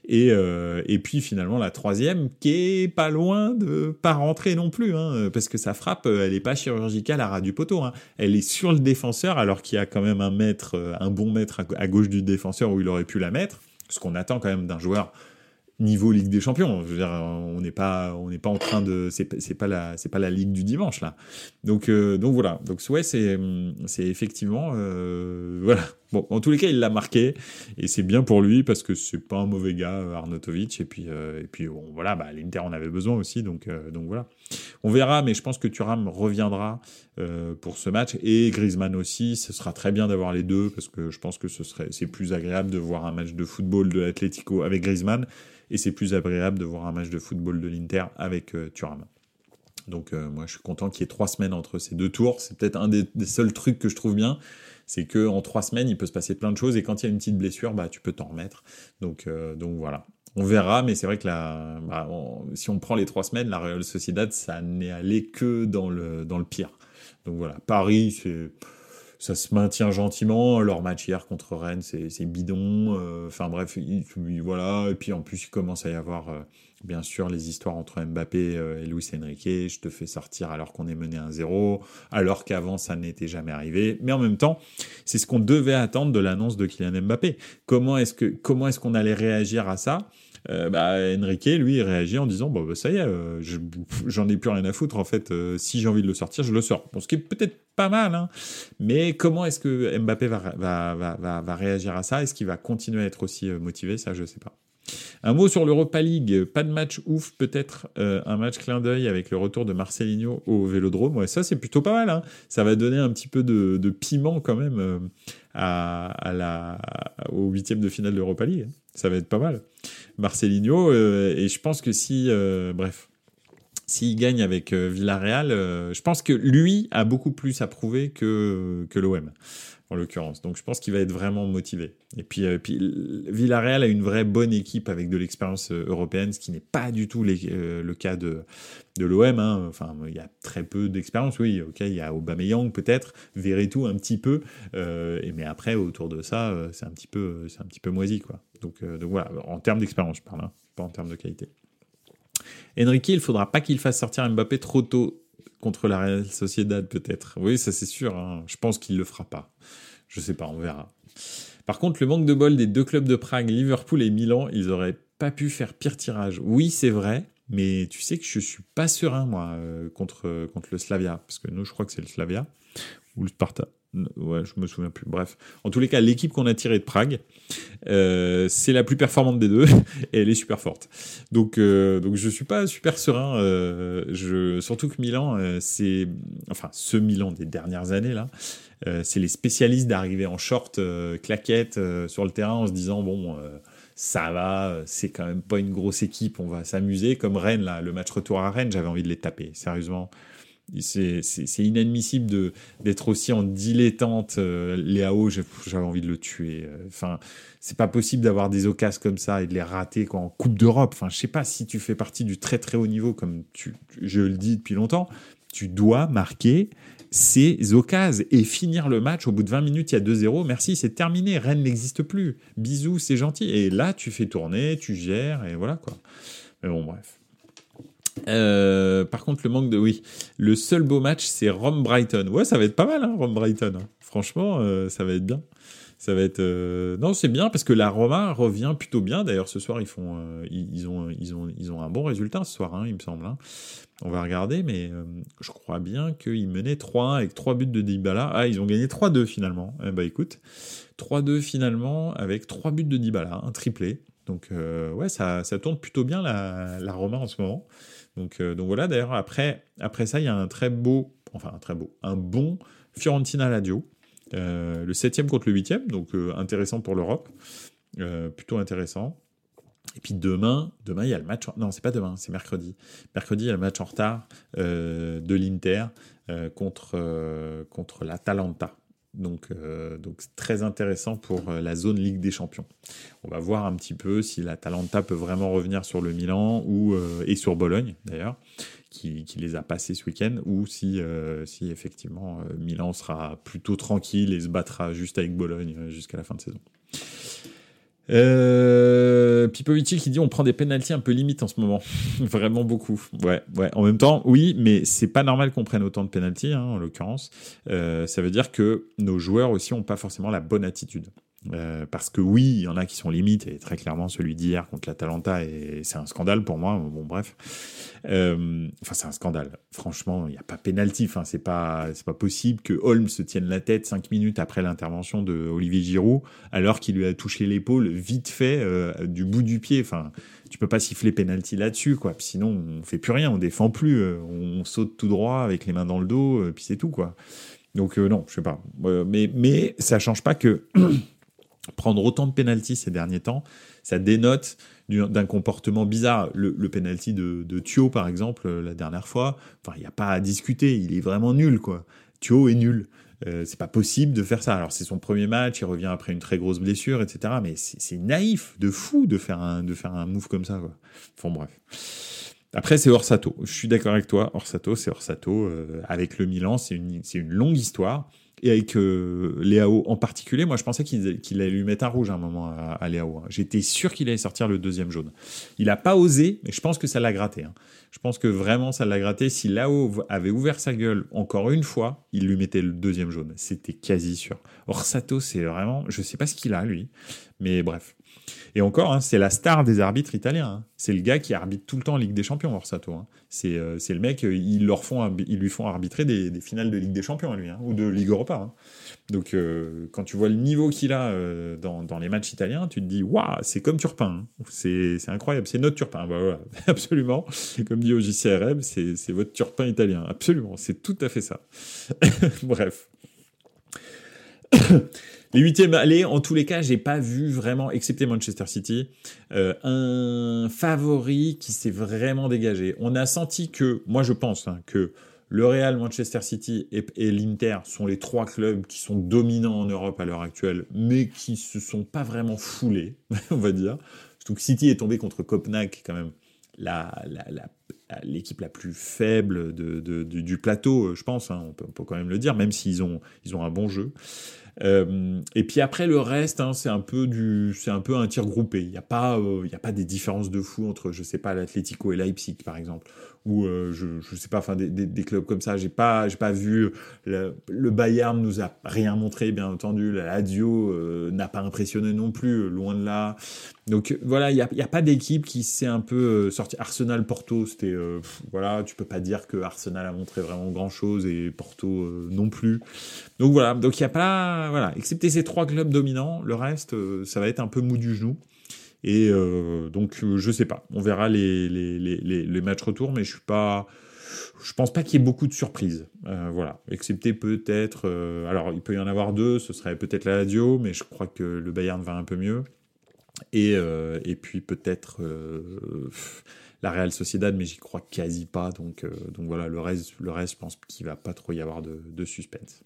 Et, euh, et puis finalement, la troisième, qui est pas loin de pas rentrer non plus. Hein, parce que sa frappe, elle est pas chirurgicale à ras du poteau. Hein. Elle est sur le défenseur, alors qu'il y a quand même un mètre, un bon mètre à gauche du défenseur où il aurait pu la mettre. Ce qu'on attend quand même d'un joueur niveau Ligue des Champions. Je veux dire, on n'est pas, on n'est pas en train de, c'est, pas la, c'est pas la Ligue du dimanche là. Donc, euh, donc voilà. Donc ouais, c'est, c'est effectivement, euh, voilà. Bon, en tous les cas, il l'a marqué et c'est bien pour lui parce que c'est pas un mauvais gars, euh, Arnautovic. Et puis, et puis bon, voilà, bah, l'Inter en avait besoin aussi, donc, donc voilà. On verra, mais je pense que Thuram reviendra pour ce match et Griezmann aussi. Ce sera très bien d'avoir les deux parce que je pense que ce serait, c'est plus agréable de voir un match de football de l'Atlético avec Griezmann et c'est plus agréable de voir un match de football de l'Inter avec euh, Thuram. Donc euh, moi je suis content qu'il y ait trois semaines entre ces deux tours. C'est peut-être un des, seuls trucs que je trouve bien, c'est que en trois semaines il peut se passer plein de choses et quand il y a une petite blessure, bah tu peux t'en remettre. Donc euh, donc voilà. On verra, mais c'est vrai que bah, si on prend les trois semaines, la Real Sociedad, ça n'est allé que dans le, dans le pire. Donc voilà, Paris, c'est ça se maintient gentiment. Leur match hier contre Rennes, c'est bidon. Euh, enfin bref, voilà. Et puis en plus, il commence à y avoir, euh, bien sûr, les histoires entre Mbappé euh, et Luis Enrique. Je te fais sortir alors qu'on est mené 1-0, alors qu'avant, ça n'était jamais arrivé. Mais en même temps, c'est ce qu'on devait attendre de l'annonce de Kylian Mbappé. Comment est-ce que comment est-ce qu'on allait réagir à ça? Euh, bah, Enrique, lui, réagit en disant bon, bah, ça y est, euh, j'en ai plus rien à foutre. En fait, euh, si j'ai envie de le sortir, je le sors. Bon, ce qui est peut-être pas mal, hein. mais comment est-ce que Mbappé va, réagir à ça? Est-ce qu'il va continuer à être aussi motivé? Ça, je sais pas. Un mot sur l'Europa League, pas de match ouf, peut-être un match clin d'œil avec le retour de Marcelinho au Vélodrome. Ouais, ça c'est plutôt pas mal. Hein. Ça va donner un petit peu de, piment quand même à, à la, au huitième de finale de l'Europa League. Ça va être pas mal. Marcelinho. Euh, et je pense que si, euh, bref, s'il gagne avec euh, Villarreal, je pense que lui a beaucoup plus à prouver que, que l'OM en l'occurrence. Donc je pense qu'il va être vraiment motivé. Et puis, puis Villarreal a une vraie bonne équipe avec de l'expérience européenne, ce qui n'est pas du tout le cas de, de l'OM. Hein. Enfin, il y a très peu d'expérience, oui. Ok, il y a Aubameyang peut-être, Verretou un petit peu, mais après autour de ça, c'est un petit peu, un petit peu moisi quoi. Euh, donc, voilà, en termes d'expérience, je parle, hein, pas en termes de qualité. Enrique, il faudra pas qu'il fasse sortir Mbappé trop tôt contre la Real Sociedad, peut-être. Oui, ça c'est sûr. Hein. Je pense qu'il le fera pas. Je sais pas, on verra. Par contre, le manque de bol des deux clubs de Prague, Liverpool et Milan, ils auraient pas pu faire pire tirage. Oui, c'est vrai, mais tu sais que je suis pas serein, moi, euh, contre, contre le Slavia. Parce que nous, je crois que c'est le Slavia. Ou le Sparta. Ouais, je me souviens plus. Bref. En tous les cas, l'équipe qu'on a tirée de Prague, euh, c'est la plus performante des deux. et elle est super forte. Donc, euh, donc je suis pas super serein. je, surtout que Milan, c'est. Enfin, ce Milan des dernières années, là. c'est les spécialistes d'arriver en short, claquette sur le terrain en se disant bon, ça va, c'est quand même pas une grosse équipe, on va s'amuser. Comme Rennes, là, le match retour à Rennes, j'avais envie de les taper, sérieusement. C'est inadmissible d'être aussi en dilettante. Euh, Léao, j'avais envie de le tuer. Enfin, c'est pas possible d'avoir des occasions comme ça et de les rater en Coupe d'Europe. Enfin, je sais pas si tu fais partie du très très haut niveau, comme tu, je le dis depuis longtemps. Tu dois marquer ces occasions et finir le match au bout de 20 minutes, il y a 2-0. Merci, c'est terminé. Rennes n'existe plus. Bisous, c'est gentil. Et là, tu fais tourner, tu gères et voilà quoi. Mais bon, bref. Euh, par contre, le manque de. Oui, le seul beau match, c'est Rome-Brighton. Ouais, ça va être pas mal, hein, Rome-Brighton. Hein. Franchement, euh, ça va être bien. Ça va être. Euh, non, c'est bien parce que la Roma revient plutôt bien. D'ailleurs, ce soir, ils, font, ils, ont, ils, ont, ils ont un bon résultat ce soir, hein, il me semble. Hein. On va regarder, mais euh, je crois bien qu'ils menaient 3-1 avec 3 buts de Dybala. Ah, ils ont gagné 3-2 finalement. Eh bah écoute, 3-2 finalement avec 3 buts de Dybala, un triplé. Donc euh, ouais, ça, ça, tourne plutôt bien la, la Roma en ce moment. Donc, euh, donc voilà, d'ailleurs, après, ça, il y a un très beau, enfin un très beau, un bon Fiorentina Ladio. le 7 contre le 8 donc intéressant pour l'Europe. plutôt intéressant. Et puis demain, demain il y a le match. Non, c'est pas demain, c'est mercredi. Mercredi, il y a le match en retard euh, de l'Inter euh, contre, euh, contre l'Atalanta. Donc, donc très intéressant pour la zone Ligue des Champions. On va voir un petit peu si l'Atalanta peut vraiment revenir sur le Milan ou, et sur Bologne d'ailleurs, qui, qui, les a passés ce week-end, ou si, si effectivement Milan sera plutôt tranquille et se battra juste avec Bologne jusqu'à la fin de saison. Euh, Pipovici qui dit on prend des pénalties un peu limites en ce moment, vraiment beaucoup. Ouais, ouais. En même temps, oui, mais c'est pas normal qu'on prenne autant de pénalties hein, en l'occurrence. Euh, ça veut dire que nos joueurs aussi ont pas forcément la bonne attitude. Euh, parce que oui, il y en a qui sont limites, et très clairement celui d'hier contre l'Atalanta, et c'est un scandale pour moi. Bon, bref. Euh, enfin, c'est un scandale. Franchement, il n'y a pas pénalty. Enfin, c'est pas, pas possible que Holmes se tienne la tête cinq minutes après l'intervention de Olivier Giroud, alors qu'il lui a touché l'épaule vite fait euh, du bout du pied. Enfin, tu peux pas siffler pénalty là-dessus, quoi. sinon, on fait plus rien, on défend plus, on saute tout droit avec les mains dans le dos, puis c'est tout, quoi. Donc non, je sais pas. mais mais ça change pas que prendre autant de pénalties ces derniers temps, ça dénote d'un comportement bizarre. Le, le penalty de, de Thio, par exemple, euh, la dernière fois, enfin, il n'y a pas à discuter, il est vraiment nul, quoi. Thio est nul. Euh, c'est pas possible de faire ça. Alors c'est son premier match, il revient après une très grosse blessure, etc. Mais c'est naïf, de fou, de faire un de faire un move comme ça. Quoi. Enfin bref. Après c'est Orsato. Je suis d'accord avec toi. Orsato, c'est Orsato. Euh, avec le Milan, c'est une c'est une longue histoire et avec euh, Léao en particulier, moi je pensais qu'il allait lui mettre un rouge à un moment à, à Léao. Hein. J'étais sûr qu'il allait sortir le deuxième jaune. Il n'a pas osé, mais je pense que ça l'a gratté. Hein. Je pense que vraiment ça l'a gratté. Si Léao avait ouvert sa gueule encore une fois, il lui mettait le deuxième jaune. C'était quasi sûr. Orsato, c'est vraiment, je sais pas ce qu'il a lui, mais bref. Et encore, hein, c'est la star des arbitres italiens. Hein. C'est le gars qui arbitre tout le temps en Ligue des Champions, Orsato. Hein. Euh, c'est le mec, euh, ils, leur font, ils lui font arbitrer des, finales de Ligue des Champions lui, ou de Ligue Europa. Donc, euh, quand tu vois le niveau qu'il a dans, les matchs italiens, tu te dis, waouh, c'est comme Turpin. C'est incroyable, c'est notre Turpin. Bah, absolument. Comme dit au JCRM, c'est votre Turpin italien. Absolument, c'est tout à fait ça. Bref. Les huitièmes allez, en tous les cas, j'ai pas vu vraiment, excepté Manchester City, euh, un favori qui s'est vraiment dégagé. On a senti que, moi je pense hein, que le Real, Manchester City et, l'Inter sont les trois clubs qui sont dominants en Europe à l'heure actuelle, mais qui se sont pas vraiment foulés, on va dire. Donc City est tombé contre Copenhague quand même, la, l'équipe la plus faible de, du, plateau, je pense, hein, on, peut, on, peut, quand même le dire, même s'ils ont, ils ont un bon jeu. Euh, et puis après le reste, hein, c'est un peu du, c'est un peu un tir groupé. Il n'y a pas, euh, il y a pas des différences de fou entre, je sais pas, l'Atlético et Leipzig par exemple, ou euh, je, sais pas, enfin des, clubs comme ça. J'ai pas, j'ai pas vu le, le, Bayern nous a rien montré, bien entendu. La Lazio n'a pas impressionné non plus, loin de là. Donc voilà, il n'y a, pas d'équipe qui s'est un peu sorti. Arsenal, Porto, c'était voilà, tu peux pas dire que Arsenal a montré vraiment grand chose et Porto non plus. Donc voilà, donc il y a pas voilà, excepté ces trois clubs dominants, le reste, euh, ça va être un peu mou du genou. Et euh, donc, euh, je sais pas. On verra les, les, les, matchs retour, mais je suis pas. Je pense pas qu'il y ait beaucoup de surprises. voilà. Excepté peut-être. alors, il peut y en avoir deux. Ce serait peut-être la Lazio, mais je crois que le Bayern va un peu mieux. Et, et puis peut-être la Real Sociedad, mais j'y crois quasi pas. Donc, donc voilà, le reste, le reste, je pense qu'il va pas trop y avoir de, de suspense.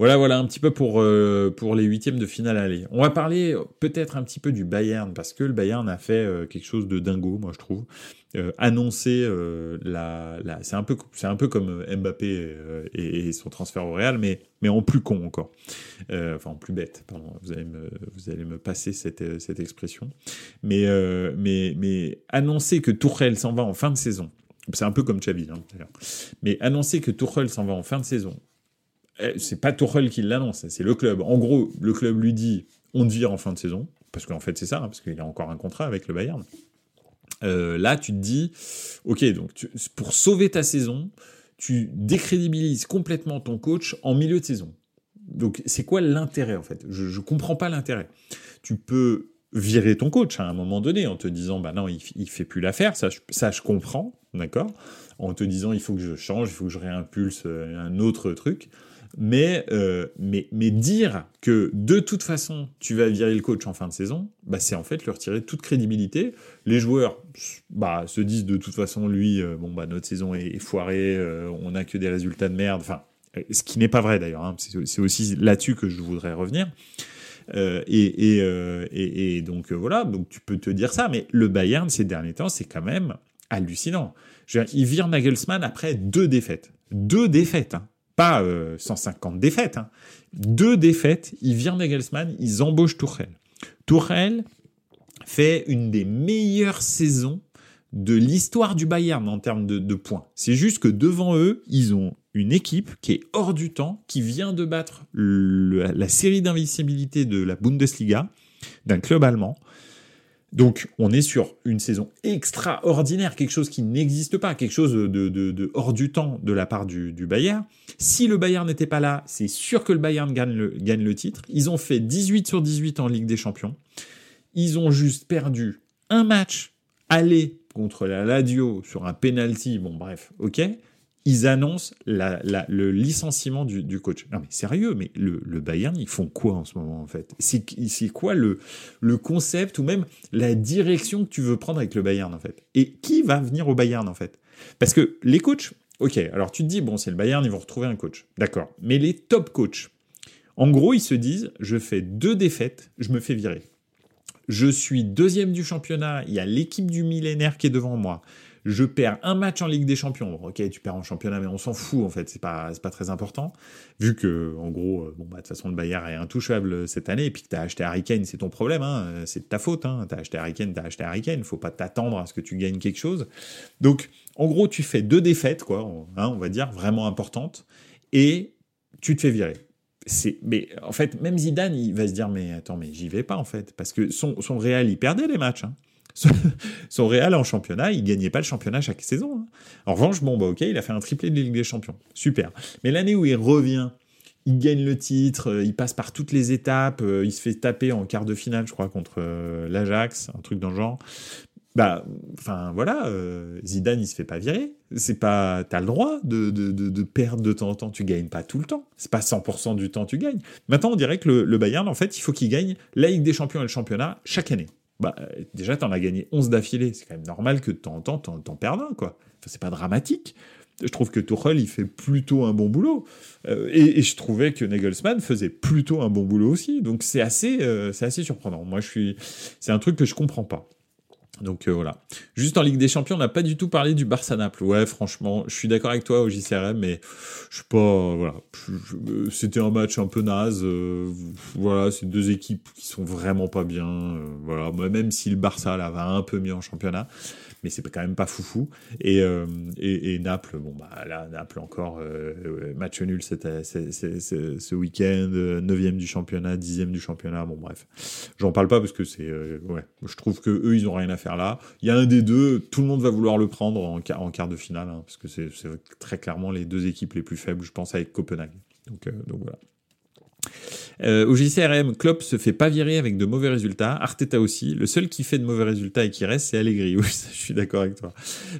Voilà, voilà un petit peu pour, euh, pour les huitièmes de finale aller. On va parler peut-être un petit peu du Bayern, parce que le Bayern a fait euh, quelque chose de dingo, moi je trouve. Euh, annoncer la, c'est un peu un peu comme Mbappé et, son transfert au Real, mais mais en plus con encore. enfin en plus bête. Pardon, vous allez me vous allez me passer cette, cette expression. Mais mais mais annoncer que Tourelle s'en va en fin de saison. C'est un peu comme Xavi, hein, Mais annoncer que Tuchel s'en va en fin de saison, c'est pas Tuchel qui l'annonce, c'est le club. En gros, le club lui dit on te vire en fin de saison, parce qu'en fait c'est ça, hein, parce qu'il a encore un contrat avec le Bayern. Euh, là, tu te dis, ok, donc pour sauver ta saison, tu décrédibilises complètement ton coach en milieu de saison. Donc c'est quoi l'intérêt en fait? Je, je comprends pas l'intérêt. Tu peux virer ton coach à un moment donné en te disant bah non il, il fait plus l'affaire ça, ça je comprends d'accord? En te disant il faut que je change il faut que je réimpulse euh, un autre truc mais, euh, mais, mais dire que de toute façon, tu vas virer le coach en fin de saison, bah, c'est en fait lui retirer toute crédibilité. Les joueurs bah, se disent de toute façon, lui, euh, bon, bah, notre saison est, foirée, euh, on n'a que des résultats de merde. Enfin, ce qui n'est pas vrai d'ailleurs. Hein, c'est aussi là-dessus que je voudrais revenir. Euh, et, euh, et, donc voilà, donc tu peux te dire ça, mais le Bayern ces derniers temps, c'est quand même hallucinant. Je veux dire, il vire Nagelsmann après deux défaites. Deux défaites. Hein pas 150 euh, défaites. Hein. Deux défaites, ils virent Nagelsmann, ils embauchent Tourelle. Tourelle fait une des meilleures saisons de l'histoire du Bayern en termes de, points. C'est juste que devant eux, ils ont une équipe qui est hors du temps, qui vient de battre la série d'invincibilité de la Bundesliga, d'un club allemand. Donc, on est sur une saison extraordinaire, quelque chose qui n'existe pas, quelque chose de, hors du temps de la part du, Bayern. Si le Bayern n'était pas là, c'est sûr que le Bayern gagne le, titre. Ils ont fait 18 sur 18 en Ligue des Champions. Ils ont juste perdu un match aller contre la Ladio sur un penalty. Bon, bref, ok ils annoncent le licenciement du, coach. Non mais sérieux, mais le, Bayern, ils font quoi en ce moment en fait? C'est quoi le, le concept ou même la direction que tu veux prendre avec le Bayern en fait? Et qui va venir au Bayern en fait? Parce que les coachs, ok, alors tu te dis, bon c'est le Bayern, ils vont retrouver un coach. D'accord, mais les top coachs, en gros ils se disent, je fais deux défaites, je me fais virer. Je suis deuxième du championnat, il y a l'équipe du millénaire qui est devant moi je perds un match en Ligue des Champions. ok, tu perds en championnat, mais on s'en fout en fait, c'est pas pas très important. Vu que en gros, euh, bon bah de toute façon le Bayern est intouchable cette année, et puis que t'as acheté Harry Kane, c'est ton problème, hein, c'est de ta faute. Hein, t'as acheté Harry Kane, t'as acheté Harry Kane, faut pas t'attendre à ce que tu gagnes quelque chose. Donc en gros, tu fais deux défaites quoi, hein, on va dire vraiment importantes, et tu te fais virer mais en fait même Zidane il va se dire mais attends mais j'y vais pas en fait parce que son son Real il perdait les matchs hein. Son Real en championnat, il gagnait pas le championnat chaque saison. Hein. En revanche, bon, bah ok, il a fait un triplé de Ligue des Champions. Super. Mais l'année où il revient, il gagne le titre, euh, il passe par toutes les étapes, euh, il se fait taper en quart de finale, je crois, contre euh, l'Ajax, un truc dans le genre. Bah, enfin voilà, Zidane il se fait pas virer. C'est pas, t'as le droit de, perdre de temps en temps. Tu gagnes pas tout le temps. C'est pas 100% du temps tu gagnes. Maintenant on dirait que le Bayern en fait il faut qu'il gagne la Ligue des Champions et le championnat chaque année bah, déjà, t'en as gagné 11 d'affilée. C'est quand même normal que de temps en temps, t'en, perdes un, quoi. Enfin, c'est pas dramatique. Je trouve que Tuchel, il fait plutôt un bon boulot. Euh, et, je trouvais que Nagelsmann faisait plutôt un bon boulot aussi. Donc, c'est assez, euh, c'est assez surprenant. Moi, je suis, c'est un truc que je comprends pas. Donc euh, voilà. Juste en Ligue des Champions, on n'a pas du tout parlé du Barça Naples. Ouais, franchement, je suis d'accord avec toi au JCRM, mais je suis pas. Voilà. C'était un match un peu naze. Euh, voilà, c'est deux équipes qui sont vraiment pas bien. Euh, voilà, même si le Barça là va un peu mieux en championnat, mais c'est quand même pas foufou. Et, euh, et, et, Naples, bon, bah là, Naples encore, euh, match nul ce week-end, 9 du championnat, 10 du championnat, bon, bref. J'en parle pas parce que c'est. Euh, ouais, je trouve que eux, ils ont rien à faire là. Il y a un des deux, tout le monde va vouloir le prendre en, en quart de finale, hein, parce que c'est très clairement les deux équipes les plus faibles, je pense, avec Copenhague. Donc, donc voilà. Euh, au JCRM, Klopp se fait pas virer avec de mauvais résultats. Arteta aussi. Le seul qui fait de mauvais résultats et qui reste, c'est Allegri. Oui, je suis d'accord avec toi.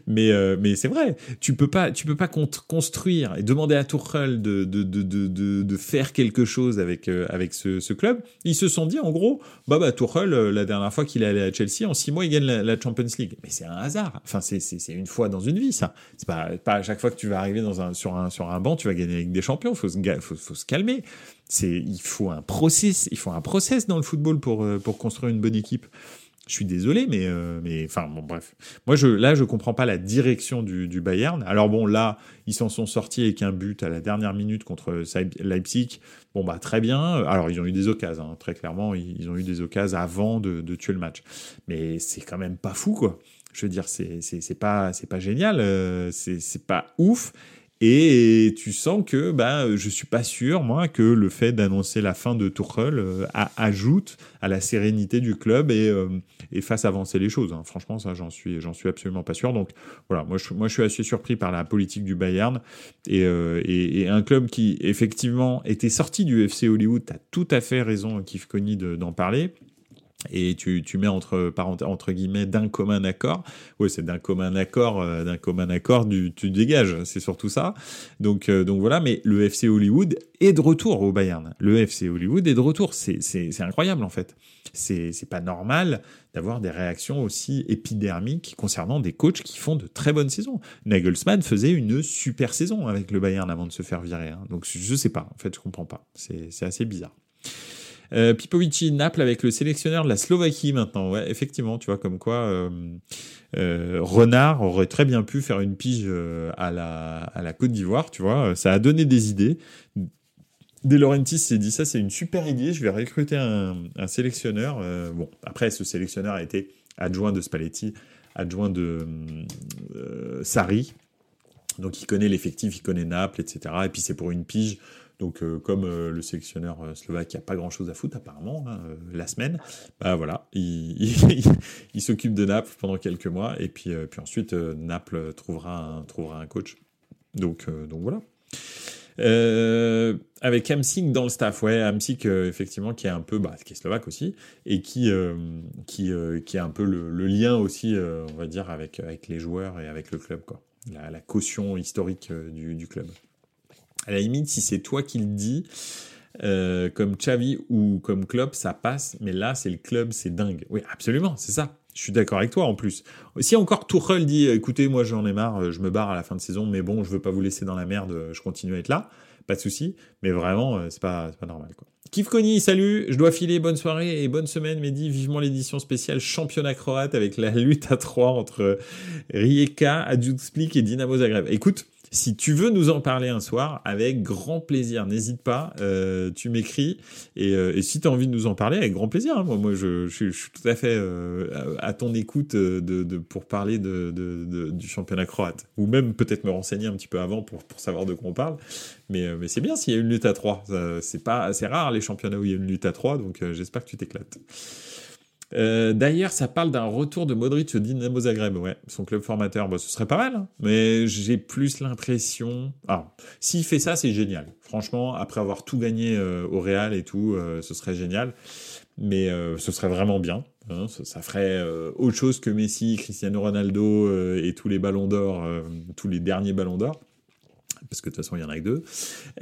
Mais euh, mais c'est vrai. Tu peux pas tu peux pas construire et demander à Tuchel de de de de de, faire quelque chose avec euh, avec ce, ce club. Ils se sont dit en gros, bah bah Tuchel la dernière fois qu'il est allé à Chelsea en six mois il gagne la, Champions League. Mais c'est un hasard. Enfin c'est c'est c'est une fois dans une vie ça. C'est pas pas à chaque fois que tu vas arriver dans un sur un sur un banc tu vas gagner avec des champions. Faut se faut, faut se calmer il faut un process, il faut un process dans le football pour euh, pour construire une bonne équipe. Je suis désolé, mais euh, mais enfin bon bref. Moi je là je comprends pas la direction du, Bayern. Alors bon là ils s'en sont sortis avec un but à la dernière minute contre Leipzig. Bon bah très bien. Alors ils ont eu des occasions hein. très clairement ils, ont eu des occasions avant de, de tuer le match. Mais c'est quand même pas fou quoi. Je veux dire c'est c'est pas c'est pas génial. Euh, c'est c'est pas ouf. Et tu sens que bah, je suis pas sûr, moi, que le fait d'annoncer la fin de Tuchel euh, ajoute à la sérénité du club et, euh, fasse avancer les choses. Hein. Franchement, ça, j'en suis, j'en suis absolument pas sûr. Donc voilà, moi je, moi, je suis assez surpris par la politique du Bayern et, euh, et, et un club qui, effectivement, était sorti du FC Hollywood. Tu as tout à fait raison, Kif Conny, d'en parler et tu, tu mets entre entre guillemets d'un commun accord. Ouais c'est d'un commun accord euh, d'un commun accord du tu dégages c'est surtout ça. Donc euh, donc voilà mais le FC Hollywood est de retour au Bayern. Le FC Hollywood est de retour. C'est incroyable en fait. C'est pas normal d'avoir des réactions aussi épidermiques concernant des coachs qui font de très bonnes saisons. Nagelsmann faisait une super saison avec le Bayern avant de se faire virer hein. donc je sais pas. En fait je comprends pas. C'est assez bizarre euh, Pipovici Naples avec le sélectionneur de la Slovaquie maintenant. Ouais, effectivement, tu vois, comme quoi euh, euh, Renard aurait très bien pu faire une pige euh, à la, à la Côte d'Ivoire, tu vois. Ça a donné des idées. De Laurentiis s'est dit ça, c'est une super idée, je vais recruter un, un sélectionneur. Bon, après, ce sélectionneur a été adjoint de Spalletti, adjoint de Sarri. Donc il connaît l'effectif, il connaît Naples, etc. Et puis c'est pour une pige donc, euh, comme euh, le sélectionneur euh, slovaque n'a pas grand-chose à foutre apparemment hein, la semaine, bah voilà, il, s'occupe de Naples pendant quelques mois et puis, ensuite Naples trouvera un, trouvera un coach. Donc, voilà. avec Amsik dans le staff, ouais, Amsik effectivement qui est un peu, bah, qui est slovaque aussi et qui qui qui est un peu le, lien aussi, on va dire avec les joueurs et avec le club quoi, la, caution historique du club à la limite, si c'est toi qui le dis, euh, comme Xavi ou comme Klopp, ça passe, mais là, c'est le club, c'est dingue. Oui, absolument, c'est ça. Je suis d'accord avec toi en plus. Si encore Tuchel dit, écoutez, moi j'en ai marre, euh, je me barre à la fin de saison, mais bon, je veux pas vous laisser dans la merde, euh, je continue à être là, pas de souci. Mais vraiment, c'est pas, pas normal quoi. Kif Koni, salut, je dois filer, bonne soirée et bonne semaine, Mehdi. Vivement l'édition spéciale championnat croate avec la lutte à trois entre Rijeka, Adjutsplik et Dinamo Zagreb. Écoute, si tu veux nous en parler un soir, avec grand plaisir, n'hésite pas, euh, tu m'écris. Et, euh, si tu as envie de nous en parler, avec grand plaisir. Hein. Moi, moi je, suis tout à fait euh, à ton écoute pour parler du championnat croate. Ou même peut-être me renseigner un petit peu avant pour, savoir de quoi on parle. Mais, mais c'est bien s'il y a une lutte à trois. C'est rare les championnats où il y a une lutte à trois, donc j'espère que tu t'éclates. Euh, d'ailleurs, ça parle d'un retour de Modric au Dynamo Zagreb, ouais, son club formateur. Bah, ce serait pas mal, hein. mais j'ai plus l'impression. Alors, s'il fait ça, c'est génial. Franchement, après avoir tout gagné euh, au Real et tout, euh, ce serait génial. Mais ce serait vraiment bien. Hein. Ça, ferait autre chose que Messi, Cristiano Ronaldo et tous les ballons d'or, tous les derniers ballons d'or parce que de toute façon il y en a que deux.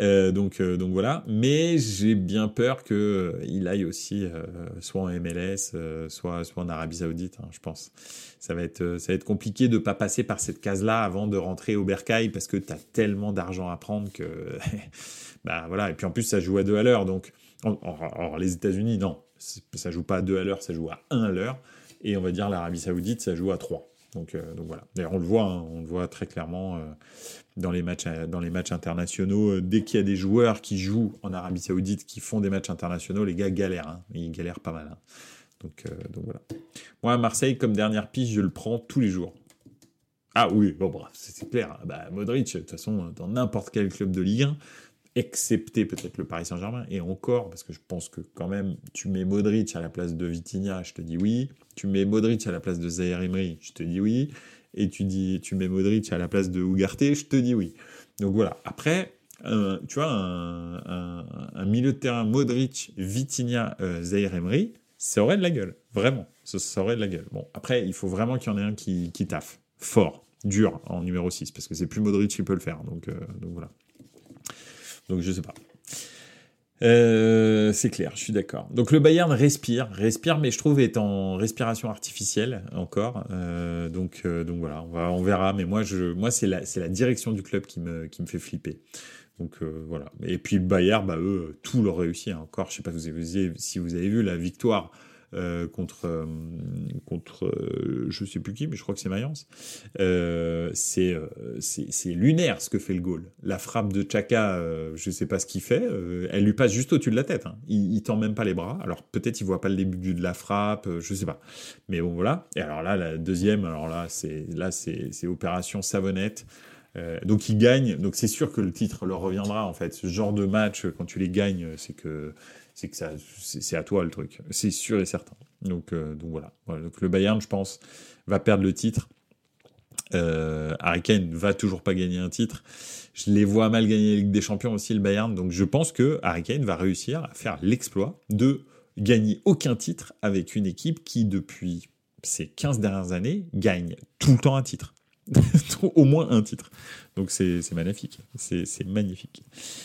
Euh, donc euh, donc voilà. Mais j'ai bien peur que euh, il aille aussi euh, soit en MLS, soit soit en Arabie Saoudite. Hein, je pense. Ça va être ça va être compliqué de pas passer par cette case là avant de rentrer au Bercail parce que tu as tellement d'argent à prendre que bah voilà. Et puis en plus ça joue à deux à l'heure. Donc or, les États-Unis non, ça joue pas à deux à l'heure, ça joue à un à l'heure. Et on va dire l'Arabie Saoudite, ça joue à 3. Donc, donc voilà. D'ailleurs, on le voit, hein, on le voit très clairement dans les matchs, dans les matchs internationaux. Dès qu'il y a des joueurs qui jouent en Arabie Saoudite, qui font des matchs internationaux, les gars galèrent. Hein. Ils galèrent pas mal. Hein. Donc, donc voilà. Moi, Marseille, comme dernière piste, je le prends tous les jours. Ah oui, bon, bah, c'est clair. Bah, Modric, de toute façon, dans n'importe quel club de Ligue 1, excepté peut-être le Paris Saint-Germain, et encore, parce que je pense que quand même, tu mets Modric à la place de Vitinha, je te dis oui. Tu mets Modric à la place de Zaire Emery, je te dis oui. Et tu dis, tu mets Modric à la place de Ugarte, je te dis oui. Donc voilà. Après, tu vois, un, milieu de terrain Modric, Vitinha, euh, Zaire Emery, ça aurait de la gueule. Vraiment. Ça, aurait de la gueule. Bon, après, il faut vraiment qu'il y en ait un qui, qui taffe. Fort dur en numéro 6, parce que c'est plus Modric qui peut le faire. Donc, euh, donc voilà. Donc je sais pas. Euh, c'est clair, je suis d'accord. Donc le Bayern respire, respire, mais je trouve est en respiration artificielle encore. Euh, donc, donc voilà, on, va, on verra. Mais moi, je, moi c'est la, c'est la direction du club qui me, qui me fait flipper. Donc voilà. Et puis Bayern, bah eux, tout leur réussit hein. encore. Je sais pas si vous avez, si vous avez vu la victoire euh, contre, euh, contre euh, je sais plus qui, mais je crois que c'est Mayence. c'est c'est lunaire ce que fait le goal. La frappe de Chaka, je sais pas ce qu'il fait, elle lui passe juste au-dessus de la tête. Hein. Il, il tend même pas les bras. Alors peut-être il voit pas le début de la frappe, je sais pas. Mais bon voilà. Et alors là, la deuxième, alors là c'est là c'est opération savonnette. donc ils gagnent, donc c'est sûr que le titre leur reviendra en fait. Ce genre de match, quand tu les gagnes, c'est que c'est que ça, c'est à toi le truc. C'est sûr et certain. Donc, euh, donc voilà. Donc le Bayern, je pense, va perdre le titre. Euh, Harry Kane va toujours pas gagner un titre. Je les vois mal gagner la Ligue des Champions aussi, le Bayern. Donc je pense que Harry Kane va réussir à faire l'exploit de gagner aucun titre avec une équipe qui, depuis ces 15 dernières années, gagne tout le temps un titre. au moins un titre. Donc c'est magnifique. C'est magnifique.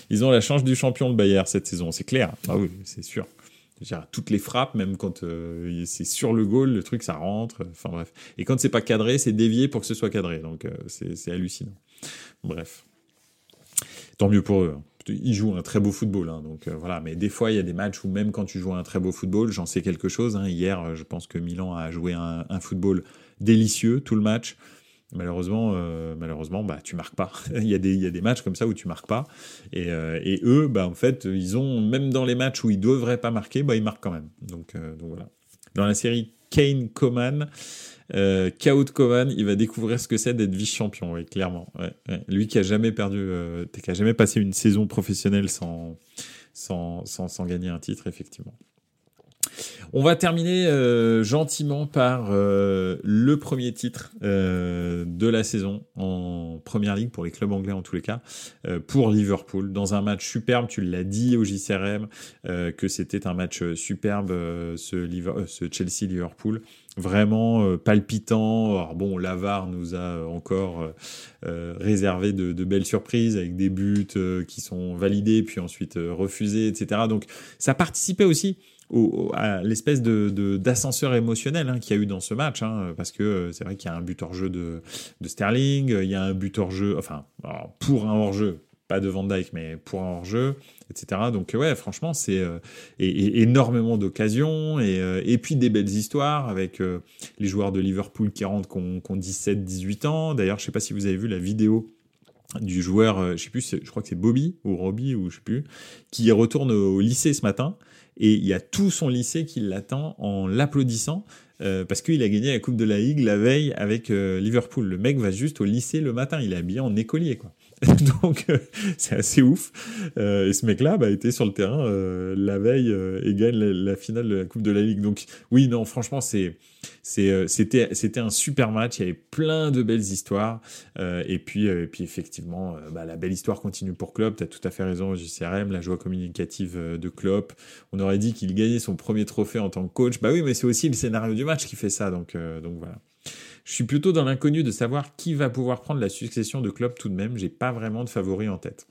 Ils ont la chance du champion de Bayern cette saison, c'est clair. Ah oui, c'est sûr. toutes les frappes, même quand euh, c'est sur le goal, le truc ça rentre. Enfin bref. Et quand c'est pas cadré, c'est dévié pour que ce soit cadré. Donc euh, c'est hallucinant. Bref. Tant mieux pour eux. Hein. Ils jouent un très beau football, hein, donc euh, voilà. Mais des fois, il y a des matchs où même quand tu joues un très beau football, j'en sais quelque chose. Hein. Hier, je pense que Milan a joué un, un football délicieux tout le match. Malheureusement, euh, malheureusement, bah tu marques pas. il y a des il y a des matchs comme ça où tu marques pas. Et, euh, et eux, bah en fait, ils ont même dans les matchs où ils devraient pas marquer, bah ils marquent quand même. Donc, euh, donc voilà. Dans la série Kane Coman, euh, Kaut il va découvrir ce que c'est d'être vice-champion, clairement. Lui qui a jamais perdu, euh, qui a jamais passé une saison professionnelle sans, sans, sans, sans gagner un titre, effectivement. On va terminer euh, gentiment par euh, le premier titre euh, de la saison en première ligue pour les clubs anglais en tous les cas pour Liverpool dans un match superbe. Tu l'as dit au JCRM que c'était un match superbe ce, ce Chelsea Liverpool vraiment palpitant. Alors bon, Lavar nous a encore réservé de, belles surprises avec des buts qui sont validés puis ensuite refusés, etc. Donc ça participait aussi à l'espèce de d'ascenseur émotionnel hein, qu'il y a eu dans ce match, hein, parce que euh, c'est vrai qu'il y a un but hors jeu de, de Sterling, il y a un but hors jeu, enfin pour un hors jeu, pas de Van Dyke, mais pour un hors jeu, etc. Donc ouais, franchement, c'est euh, énormément d'occasions et, euh, et, puis des belles histoires avec les joueurs de Liverpool qui rentrent, qui ont, 17-18 ans. D'ailleurs, je sais pas si vous avez vu la vidéo du joueur, je sais plus, je crois que c'est Bobby ou Robbie ou je sais plus, qui retourne au lycée ce matin et il y a tout son lycée qui l'attend en l'applaudissant euh, parce qu'il a gagné la Coupe de la Ligue la veille avec euh, Liverpool. Le mec va juste au lycée le matin, il est habillé en écolier quoi. Donc euh, c'est assez ouf. Euh, et ce mec-là bah, était sur le terrain euh, la veille et gagne la, finale de la Coupe de la Ligue. Donc oui, non, franchement, c'est c'était c'était un super match. Il y avait plein de belles histoires. et puis et puis effectivement, bah, la belle histoire continue pour Klopp. Tu as tout à fait raison, JCRM, la joie communicative de Klopp. On aurait dit qu'il gagnait son premier trophée en tant que coach. Bah oui, mais c'est aussi le scénario du match qui fait ça. Donc donc voilà. Je suis plutôt dans l'inconnu de savoir qui va pouvoir prendre la succession de Klopp tout de même. J'ai pas vraiment de favori en tête.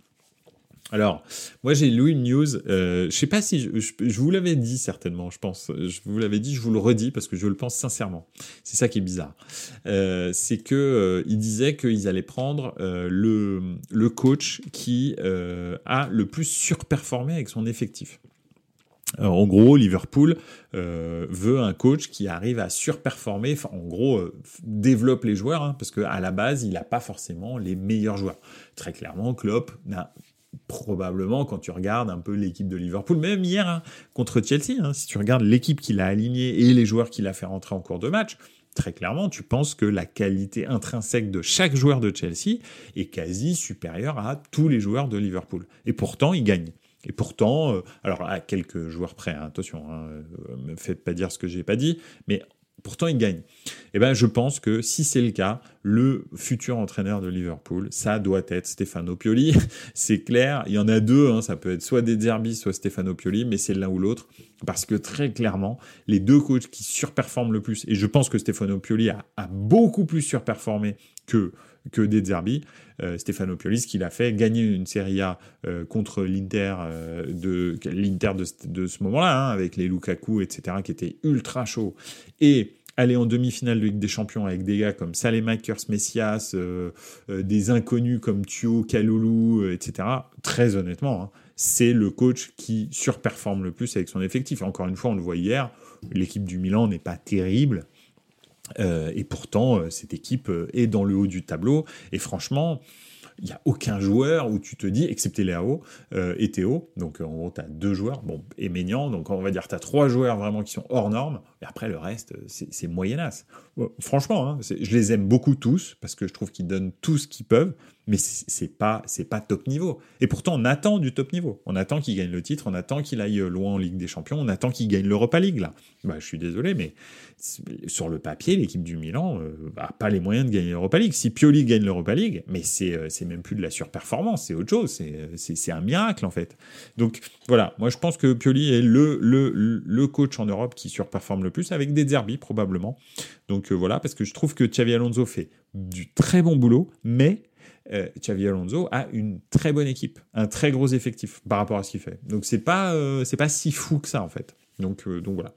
Alors, moi j'ai lu une news, euh, je sais pas si je, vous l'avais dit certainement, je pense, je vous l'avais dit, je vous le redis parce que je le pense sincèrement. C'est ça qui est bizarre. Euh, c'est que euh, il disait qu'ils allaient prendre euh, le, le coach qui a le plus surperformé avec son effectif. En gros, Liverpool euh, veut un coach qui arrive à surperformer, en gros, euh, développe les joueurs, hein, parce qu'à la base, il n'a pas forcément les meilleurs joueurs. Très clairement, Klopp n'a probablement, quand tu regardes un peu l'équipe de Liverpool, même hier hein, contre Chelsea, hein, si tu regardes l'équipe qu'il a alignée et les joueurs qu'il a fait rentrer en cours de match, très clairement, tu penses que la qualité intrinsèque de chaque joueur de Chelsea est quasi supérieure à tous les joueurs de Liverpool. Et pourtant, il gagne. Et pourtant, euh, alors à quelques joueurs près, hein, attention, ne hein, euh, me faites pas dire ce que j'ai pas dit, mais pourtant il gagne. Eh ben, je pense que si c'est le cas, le futur entraîneur de Liverpool, ça doit être Stefano Pioli. c'est clair, il y en a deux, hein, ça peut être soit des Derby, soit Stefano Pioli, mais c'est l'un ou l'autre, parce que très clairement, les deux coachs qui surperforment le plus, et je pense que Stefano Pioli a, a beaucoup plus surperformé que que des Derby. Euh, Stefano Pioli, ce qu'il a fait, gagner une Serie A euh, contre l'Inter euh, de l'Inter de, ce moment-là, hein, avec les Lukaku, etc., qui étaient ultra chauds, et aller en demi-finale de Ligue des Champions avec des gars comme Salemakers, Messias, des inconnus comme Thio, Kaloulou, etc. Très honnêtement, hein, c'est le coach qui surperforme le plus avec son effectif. Encore une fois, on le voit hier, l'équipe du Milan n'est pas terrible, euh, et pourtant, euh, cette équipe euh, est dans le haut du tableau. Et franchement, il n'y a aucun joueur où tu te dis, excepté Léo et Théo, donc en gros, tu as deux joueurs, bon, et Ménian, donc on va dire tu as trois joueurs vraiment qui sont hors normes, et après le reste, c'est moyennasse. franchement, hein, je les aime beaucoup tous, parce que je trouve qu'ils donnent tout ce qu'ils peuvent, mais c'est pas c'est pas top niveau. Et pourtant, on attend du top niveau. On attend qu'il gagne le titre, on attend qu'il aille loin en Ligue des Champions, on attend qu'il gagne l'Europa League. Bah, je suis désolé, mais sur le papier, l'équipe du Milan n'a euh, pas les moyens de gagner l'Europa League. Si Pioli gagne l'Europa League, mais c'est euh, c'est même plus de la surperformance, c'est autre chose. Euh, c'est un miracle en fait. Donc voilà, moi je pense que Pioli est le le le coach en Europe qui surperforme le plus avec des derbies probablement. Donc voilà, parce que je trouve que Xavi Alonso fait du très bon boulot, mais euh, Xavi Alonso a une très bonne équipe, un très gros effectif par rapport à ce qu'il fait. Donc c'est pas euh, c'est pas si fou que ça en fait. Donc euh, donc voilà.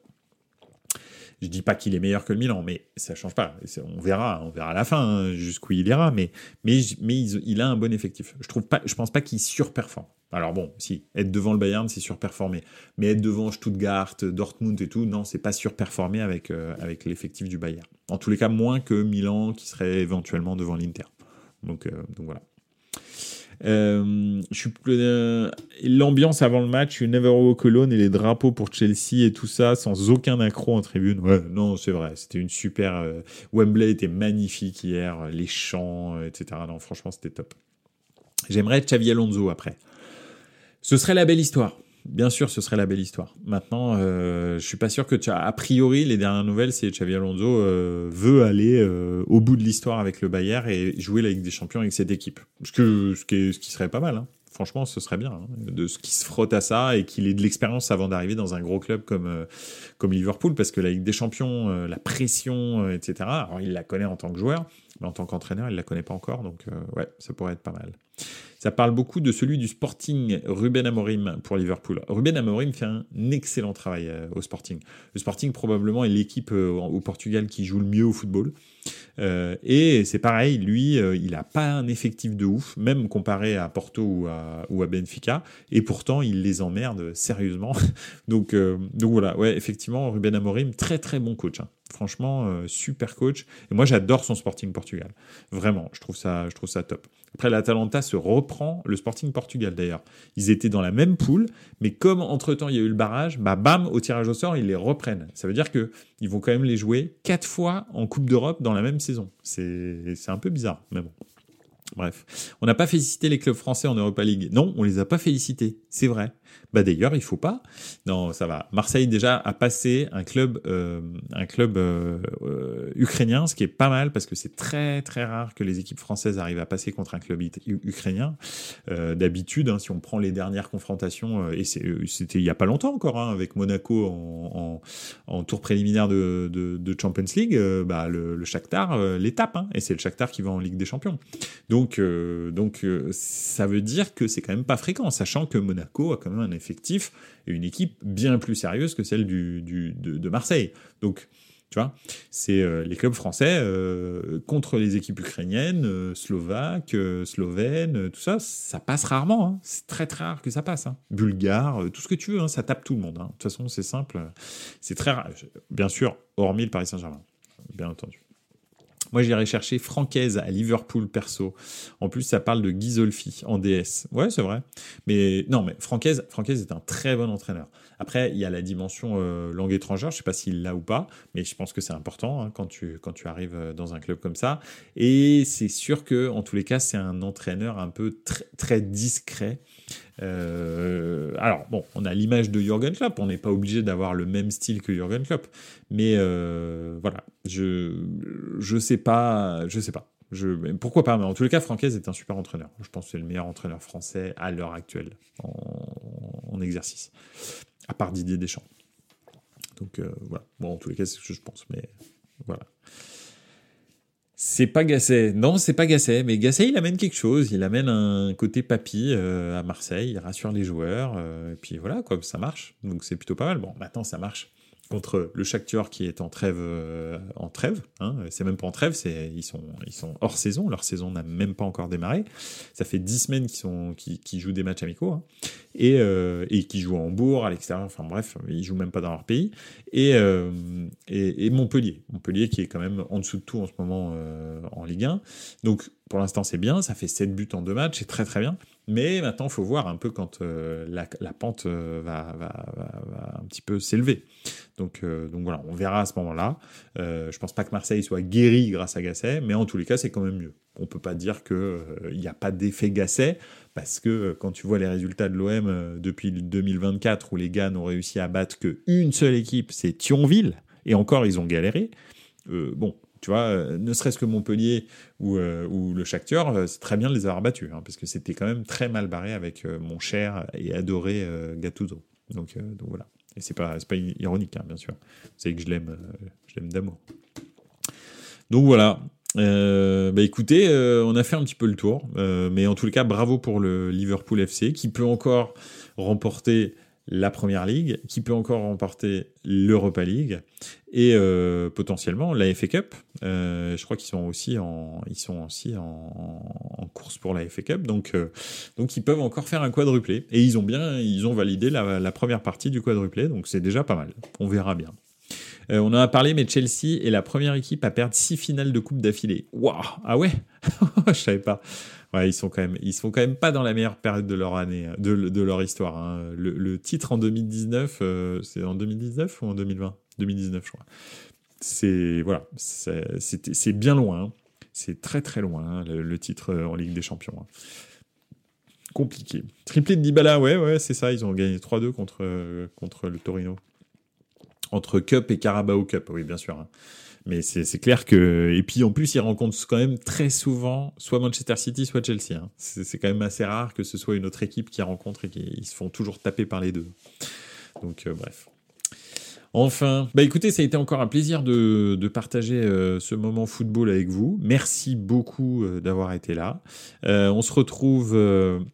Je dis pas qu'il est meilleur que le Milan, mais ça change pas. On verra, on verra à la fin hein, jusqu'où il ira, mais mais mais il, a un bon effectif. Je trouve pas, je pense pas qu'il surperforme. Alors bon, si être devant le Bayern, c'est surperformer, mais être devant Stuttgart, Dortmund et tout, non, c'est pas surperformer avec avec l'effectif du Bayern. En tous les cas, moins que Milan qui serait éventuellement devant l'Inter. Donc, euh, donc voilà. Euh, euh, l'ambiance avant le match, une Never Walk Alone et les drapeaux pour Chelsea et tout ça, sans aucun accro en tribune. Ouais, non, c'est vrai, c'était une super. Wembley était magnifique hier, les chants, etc. Non, franchement, c'était top. J'aimerais Xavi Alonso après. Ce serait la belle histoire bien sûr, ce serait la belle histoire. Maintenant, euh, je suis pas sûr que tu a priori, les dernières nouvelles, c'est Xavi Alonso euh, veut aller euh, au bout de l'histoire avec le Bayern et jouer la Ligue des Champions avec cette équipe. Ce, que, ce, qui, serait pas mal. Hein. Franchement, ce serait bien hein, de ce qui se frotte à ça et qu'il ait de l'expérience avant d'arriver dans un gros club comme euh, comme Liverpool, parce que la Ligue des Champions, la pression, etc. Il la connaît en tant que joueur, en tant qu'entraîneur, il la connaît pas encore. Donc, ouais, ça pourrait être pas mal. Ça parle beaucoup de celui du Sporting Ruben Amorim pour Liverpool. Ruben Amorim fait un excellent travail euh, au Sporting. Le Sporting probablement est l'équipe euh, au Portugal qui joue le mieux au football. Euh, et c'est pareil, lui, il n'a pas un effectif de ouf, même comparé à Porto ou à, Benfica, et pourtant il les emmerde sérieusement. donc, voilà, effectivement, Ruben Amorim, très très bon coach. Hein. Franchement, euh, super coach. Et moi, j'adore son Sporting Portugal. Vraiment, je trouve ça, je trouve ça top. Après, l'Atalanta se reprend le Sporting Portugal d'ailleurs. Ils étaient dans la même poule, mais comme entre-temps il y a eu le barrage, bah bam, au tirage au sort, ils les reprennent. Ça veut dire que ils vont quand même les jouer quatre fois en Coupe d'Europe dans la même saison. C'est un peu bizarre, mais bon. Bref, on n'a pas félicité les clubs français en Europa League. Non, on les a pas félicités, c'est vrai. Bah d'ailleurs, il faut pas. Non, ça va. Marseille déjà a passé un club, euh, un club euh, euh, ukrainien, ce qui est pas mal parce que c'est très très rare que les équipes françaises arrivent à passer contre un club ukrainien. D'habitude, hein, si on prend les dernières confrontations, et c'était il y a pas longtemps encore, hein, avec Monaco en, en, tour préliminaire de, de, de Champions League, bah le, le Shakhtar l'étape, hein, et c'est le Shakhtar qui va en Ligue des Champions. Donc donc ça veut dire que c'est quand même pas fréquent, sachant que Monaco a quand même un effectif et une équipe bien plus sérieuse que celle du, de, Marseille. Donc Tu vois, c'est euh, les clubs français euh, contre les équipes ukrainiennes, euh, slovaques, slovènes, tout ça, ça passe rarement. Hein. C'est très très rare que ça passe. Hein. Bulgare, tout ce que tu veux, hein, ça tape tout le monde. De toute façon, c'est simple. C'est très rare. Bien sûr, hormis le Paris Saint-Germain, bien entendu. Moi, j'irais chercher Francaise à Liverpool perso. En plus, ça parle de Ghisolfi en DS. Ouais, c'est vrai. Mais non, mais Francaise, Francaise est un très bon entraîneur. Après, il y a la dimension euh, langue étrangère. Je sais pas s'il l'a ou pas, mais je pense que c'est important hein, quand tu quand tu arrives euh, dans un club comme ça. Et c'est sûr que en tous les cas, c'est un entraîneur un peu très très discret. Euh, alors bon, on a l'image de Jürgen Klopp. On n'est pas obligé d'avoir le même style que Jürgen Klopp, mais voilà. Je je sais pas, je sais pas. Je, pourquoi pas Mais en les cas, Francaise est un super entraîneur. Je pense que c'est le meilleur entraîneur français à l'heure actuelle en, en exercice à part Didier Deschamps. Donc euh, voilà. Bon, en tous les cas, c'est ce que je pense, mais voilà. C'est pas Gasset. Non, c'est pas Gasset. Mais Gasset, il amène quelque chose. Il amène un côté papy euh, à Marseille. Il rassure les joueurs. Euh, et puis voilà, quoi, ça marche. Donc c'est plutôt pas mal. Bon, maintenant, ça marche contre le Shakhtar qui est en trêve euh, en trêve hein. c'est même pas en trêve c'est ils sont ils sont hors saison leur saison n'a même pas encore démarré ça fait dix semaines qu'ils sont qui, jouent des matchs amicaux hein. et euh, et qui jouent en Hambourg à l'extérieur enfin bref ils jouent même pas dans leur pays et, euh, et, Montpellier Montpellier qui est quand même en dessous de tout en ce moment en Ligue 1 donc pour l'instant c'est bien ça fait 7 buts en deux matchs c'est très très bien mais maintenant, il faut voir un peu quand euh, la, pente euh, va, un petit peu s'élever. Donc, euh, voilà, on verra à ce moment-là. je pense pas que Marseille soit guéri grâce à Gasset, mais en tous les cas, c'est quand même mieux. On peut pas dire qu'il n'y a pas d'effet Gasset, parce que quand tu vois les résultats de l'OM depuis 2024, où les gars n'ont réussi à battre qu'une seule équipe, c'est Thionville, et encore, ils ont galéré. bon, tu vois, euh, ne serait-ce que Montpellier ou, euh, le Shakhtar, euh, c'est très bien de les avoir battus, hein, parce que c'était quand même très mal barré avec mon cher et adoré Gattuso. Donc, donc voilà. Et c'est pas, pas ironique, hein, bien sûr. Vous savez que je l'aime, je l'aime d'amour. Donc voilà. bah écoutez, on a fait un petit peu le tour, mais en tout cas, bravo pour le Liverpool FC qui peut encore remporter la Première Ligue, qui peut encore remporter l'Europa League et euh, potentiellement la FA Cup. Euh, je crois qu'ils sont aussi en, ils sont aussi en, course pour la FA Cup, donc euh, donc ils peuvent encore faire un quadruplé. Et ils ont bien, ils ont validé la, première partie du quadruplé, donc c'est déjà pas mal. On verra bien. on en a parlé, mais Chelsea est la première équipe à perdre six finales de coupe d'affilée. Waouh Ah ouais? Je savais pas ils sont quand même, ils sont quand même pas dans la meilleure période de leur année, de, de leur histoire. Hein. Le, titre en 2019, euh, c'est en 2019 ou en 2020 2019, je crois. C'est voilà, c'est bien loin. Hein. C'est très très loin hein, le, titre euh, en Ligue des Champions. Compliqué. Triplé de Dybala, ouais, ouais, c'est ça. Ils ont gagné 3-2 contre, euh, contre le Torino. Entre Cup et Carabao Cup, oui, bien sûr. Mais c'est clair que. Et puis en plus, ils rencontrent quand même très souvent soit Manchester City, soit Chelsea. Hein. C'est quand même assez rare que ce soit une autre équipe qui rencontre et qui se font toujours taper par les deux. Donc euh, bref. Enfin, bah écoutez, ça a été encore un plaisir de, de partager euh, ce moment football avec vous. Merci beaucoup euh, d'avoir été là. on se retrouve,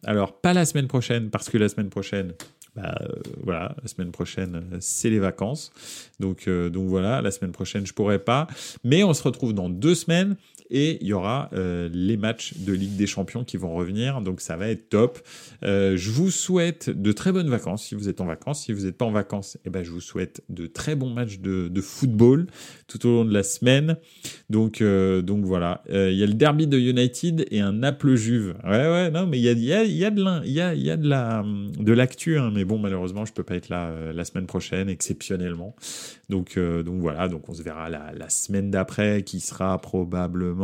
alors pas la semaine prochaine, parce que la semaine prochaine, bah, euh, voilà, la semaine prochaine, euh, c'est les vacances. Donc, euh, donc voilà, la semaine prochaine, je pourrai pas. Mais on se retrouve dans deux semaines et il y aura euh, les matchs de Ligue des Champions qui vont revenir, donc ça va être top. Euh, je vous souhaite de très bonnes vacances si vous êtes en vacances. Si vous n'êtes pas en vacances, eh ben, je vous souhaite de très bons matchs de, de football tout au long de la semaine. Donc, euh, donc voilà, il y a le derby de United et un Naples Juve. Ouais, ouais, non, mais il y a, y, a, y a de y a, y a de la de l'actu, hein, mais bon, malheureusement, je peux pas être là la semaine prochaine, exceptionnellement. Donc, donc voilà, donc on se verra la semaine d'après qui sera probablement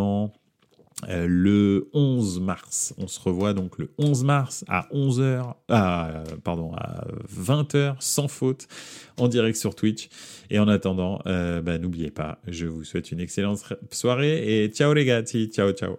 euh, le 11 mars. On se revoit donc le 11 mars à 11h, à, pardon, à 20h sans faute en direct sur Twitch. Et en attendant, euh, bah, n'oubliez pas, je vous souhaite une excellente soirée et ciao les gars, ciao ciao.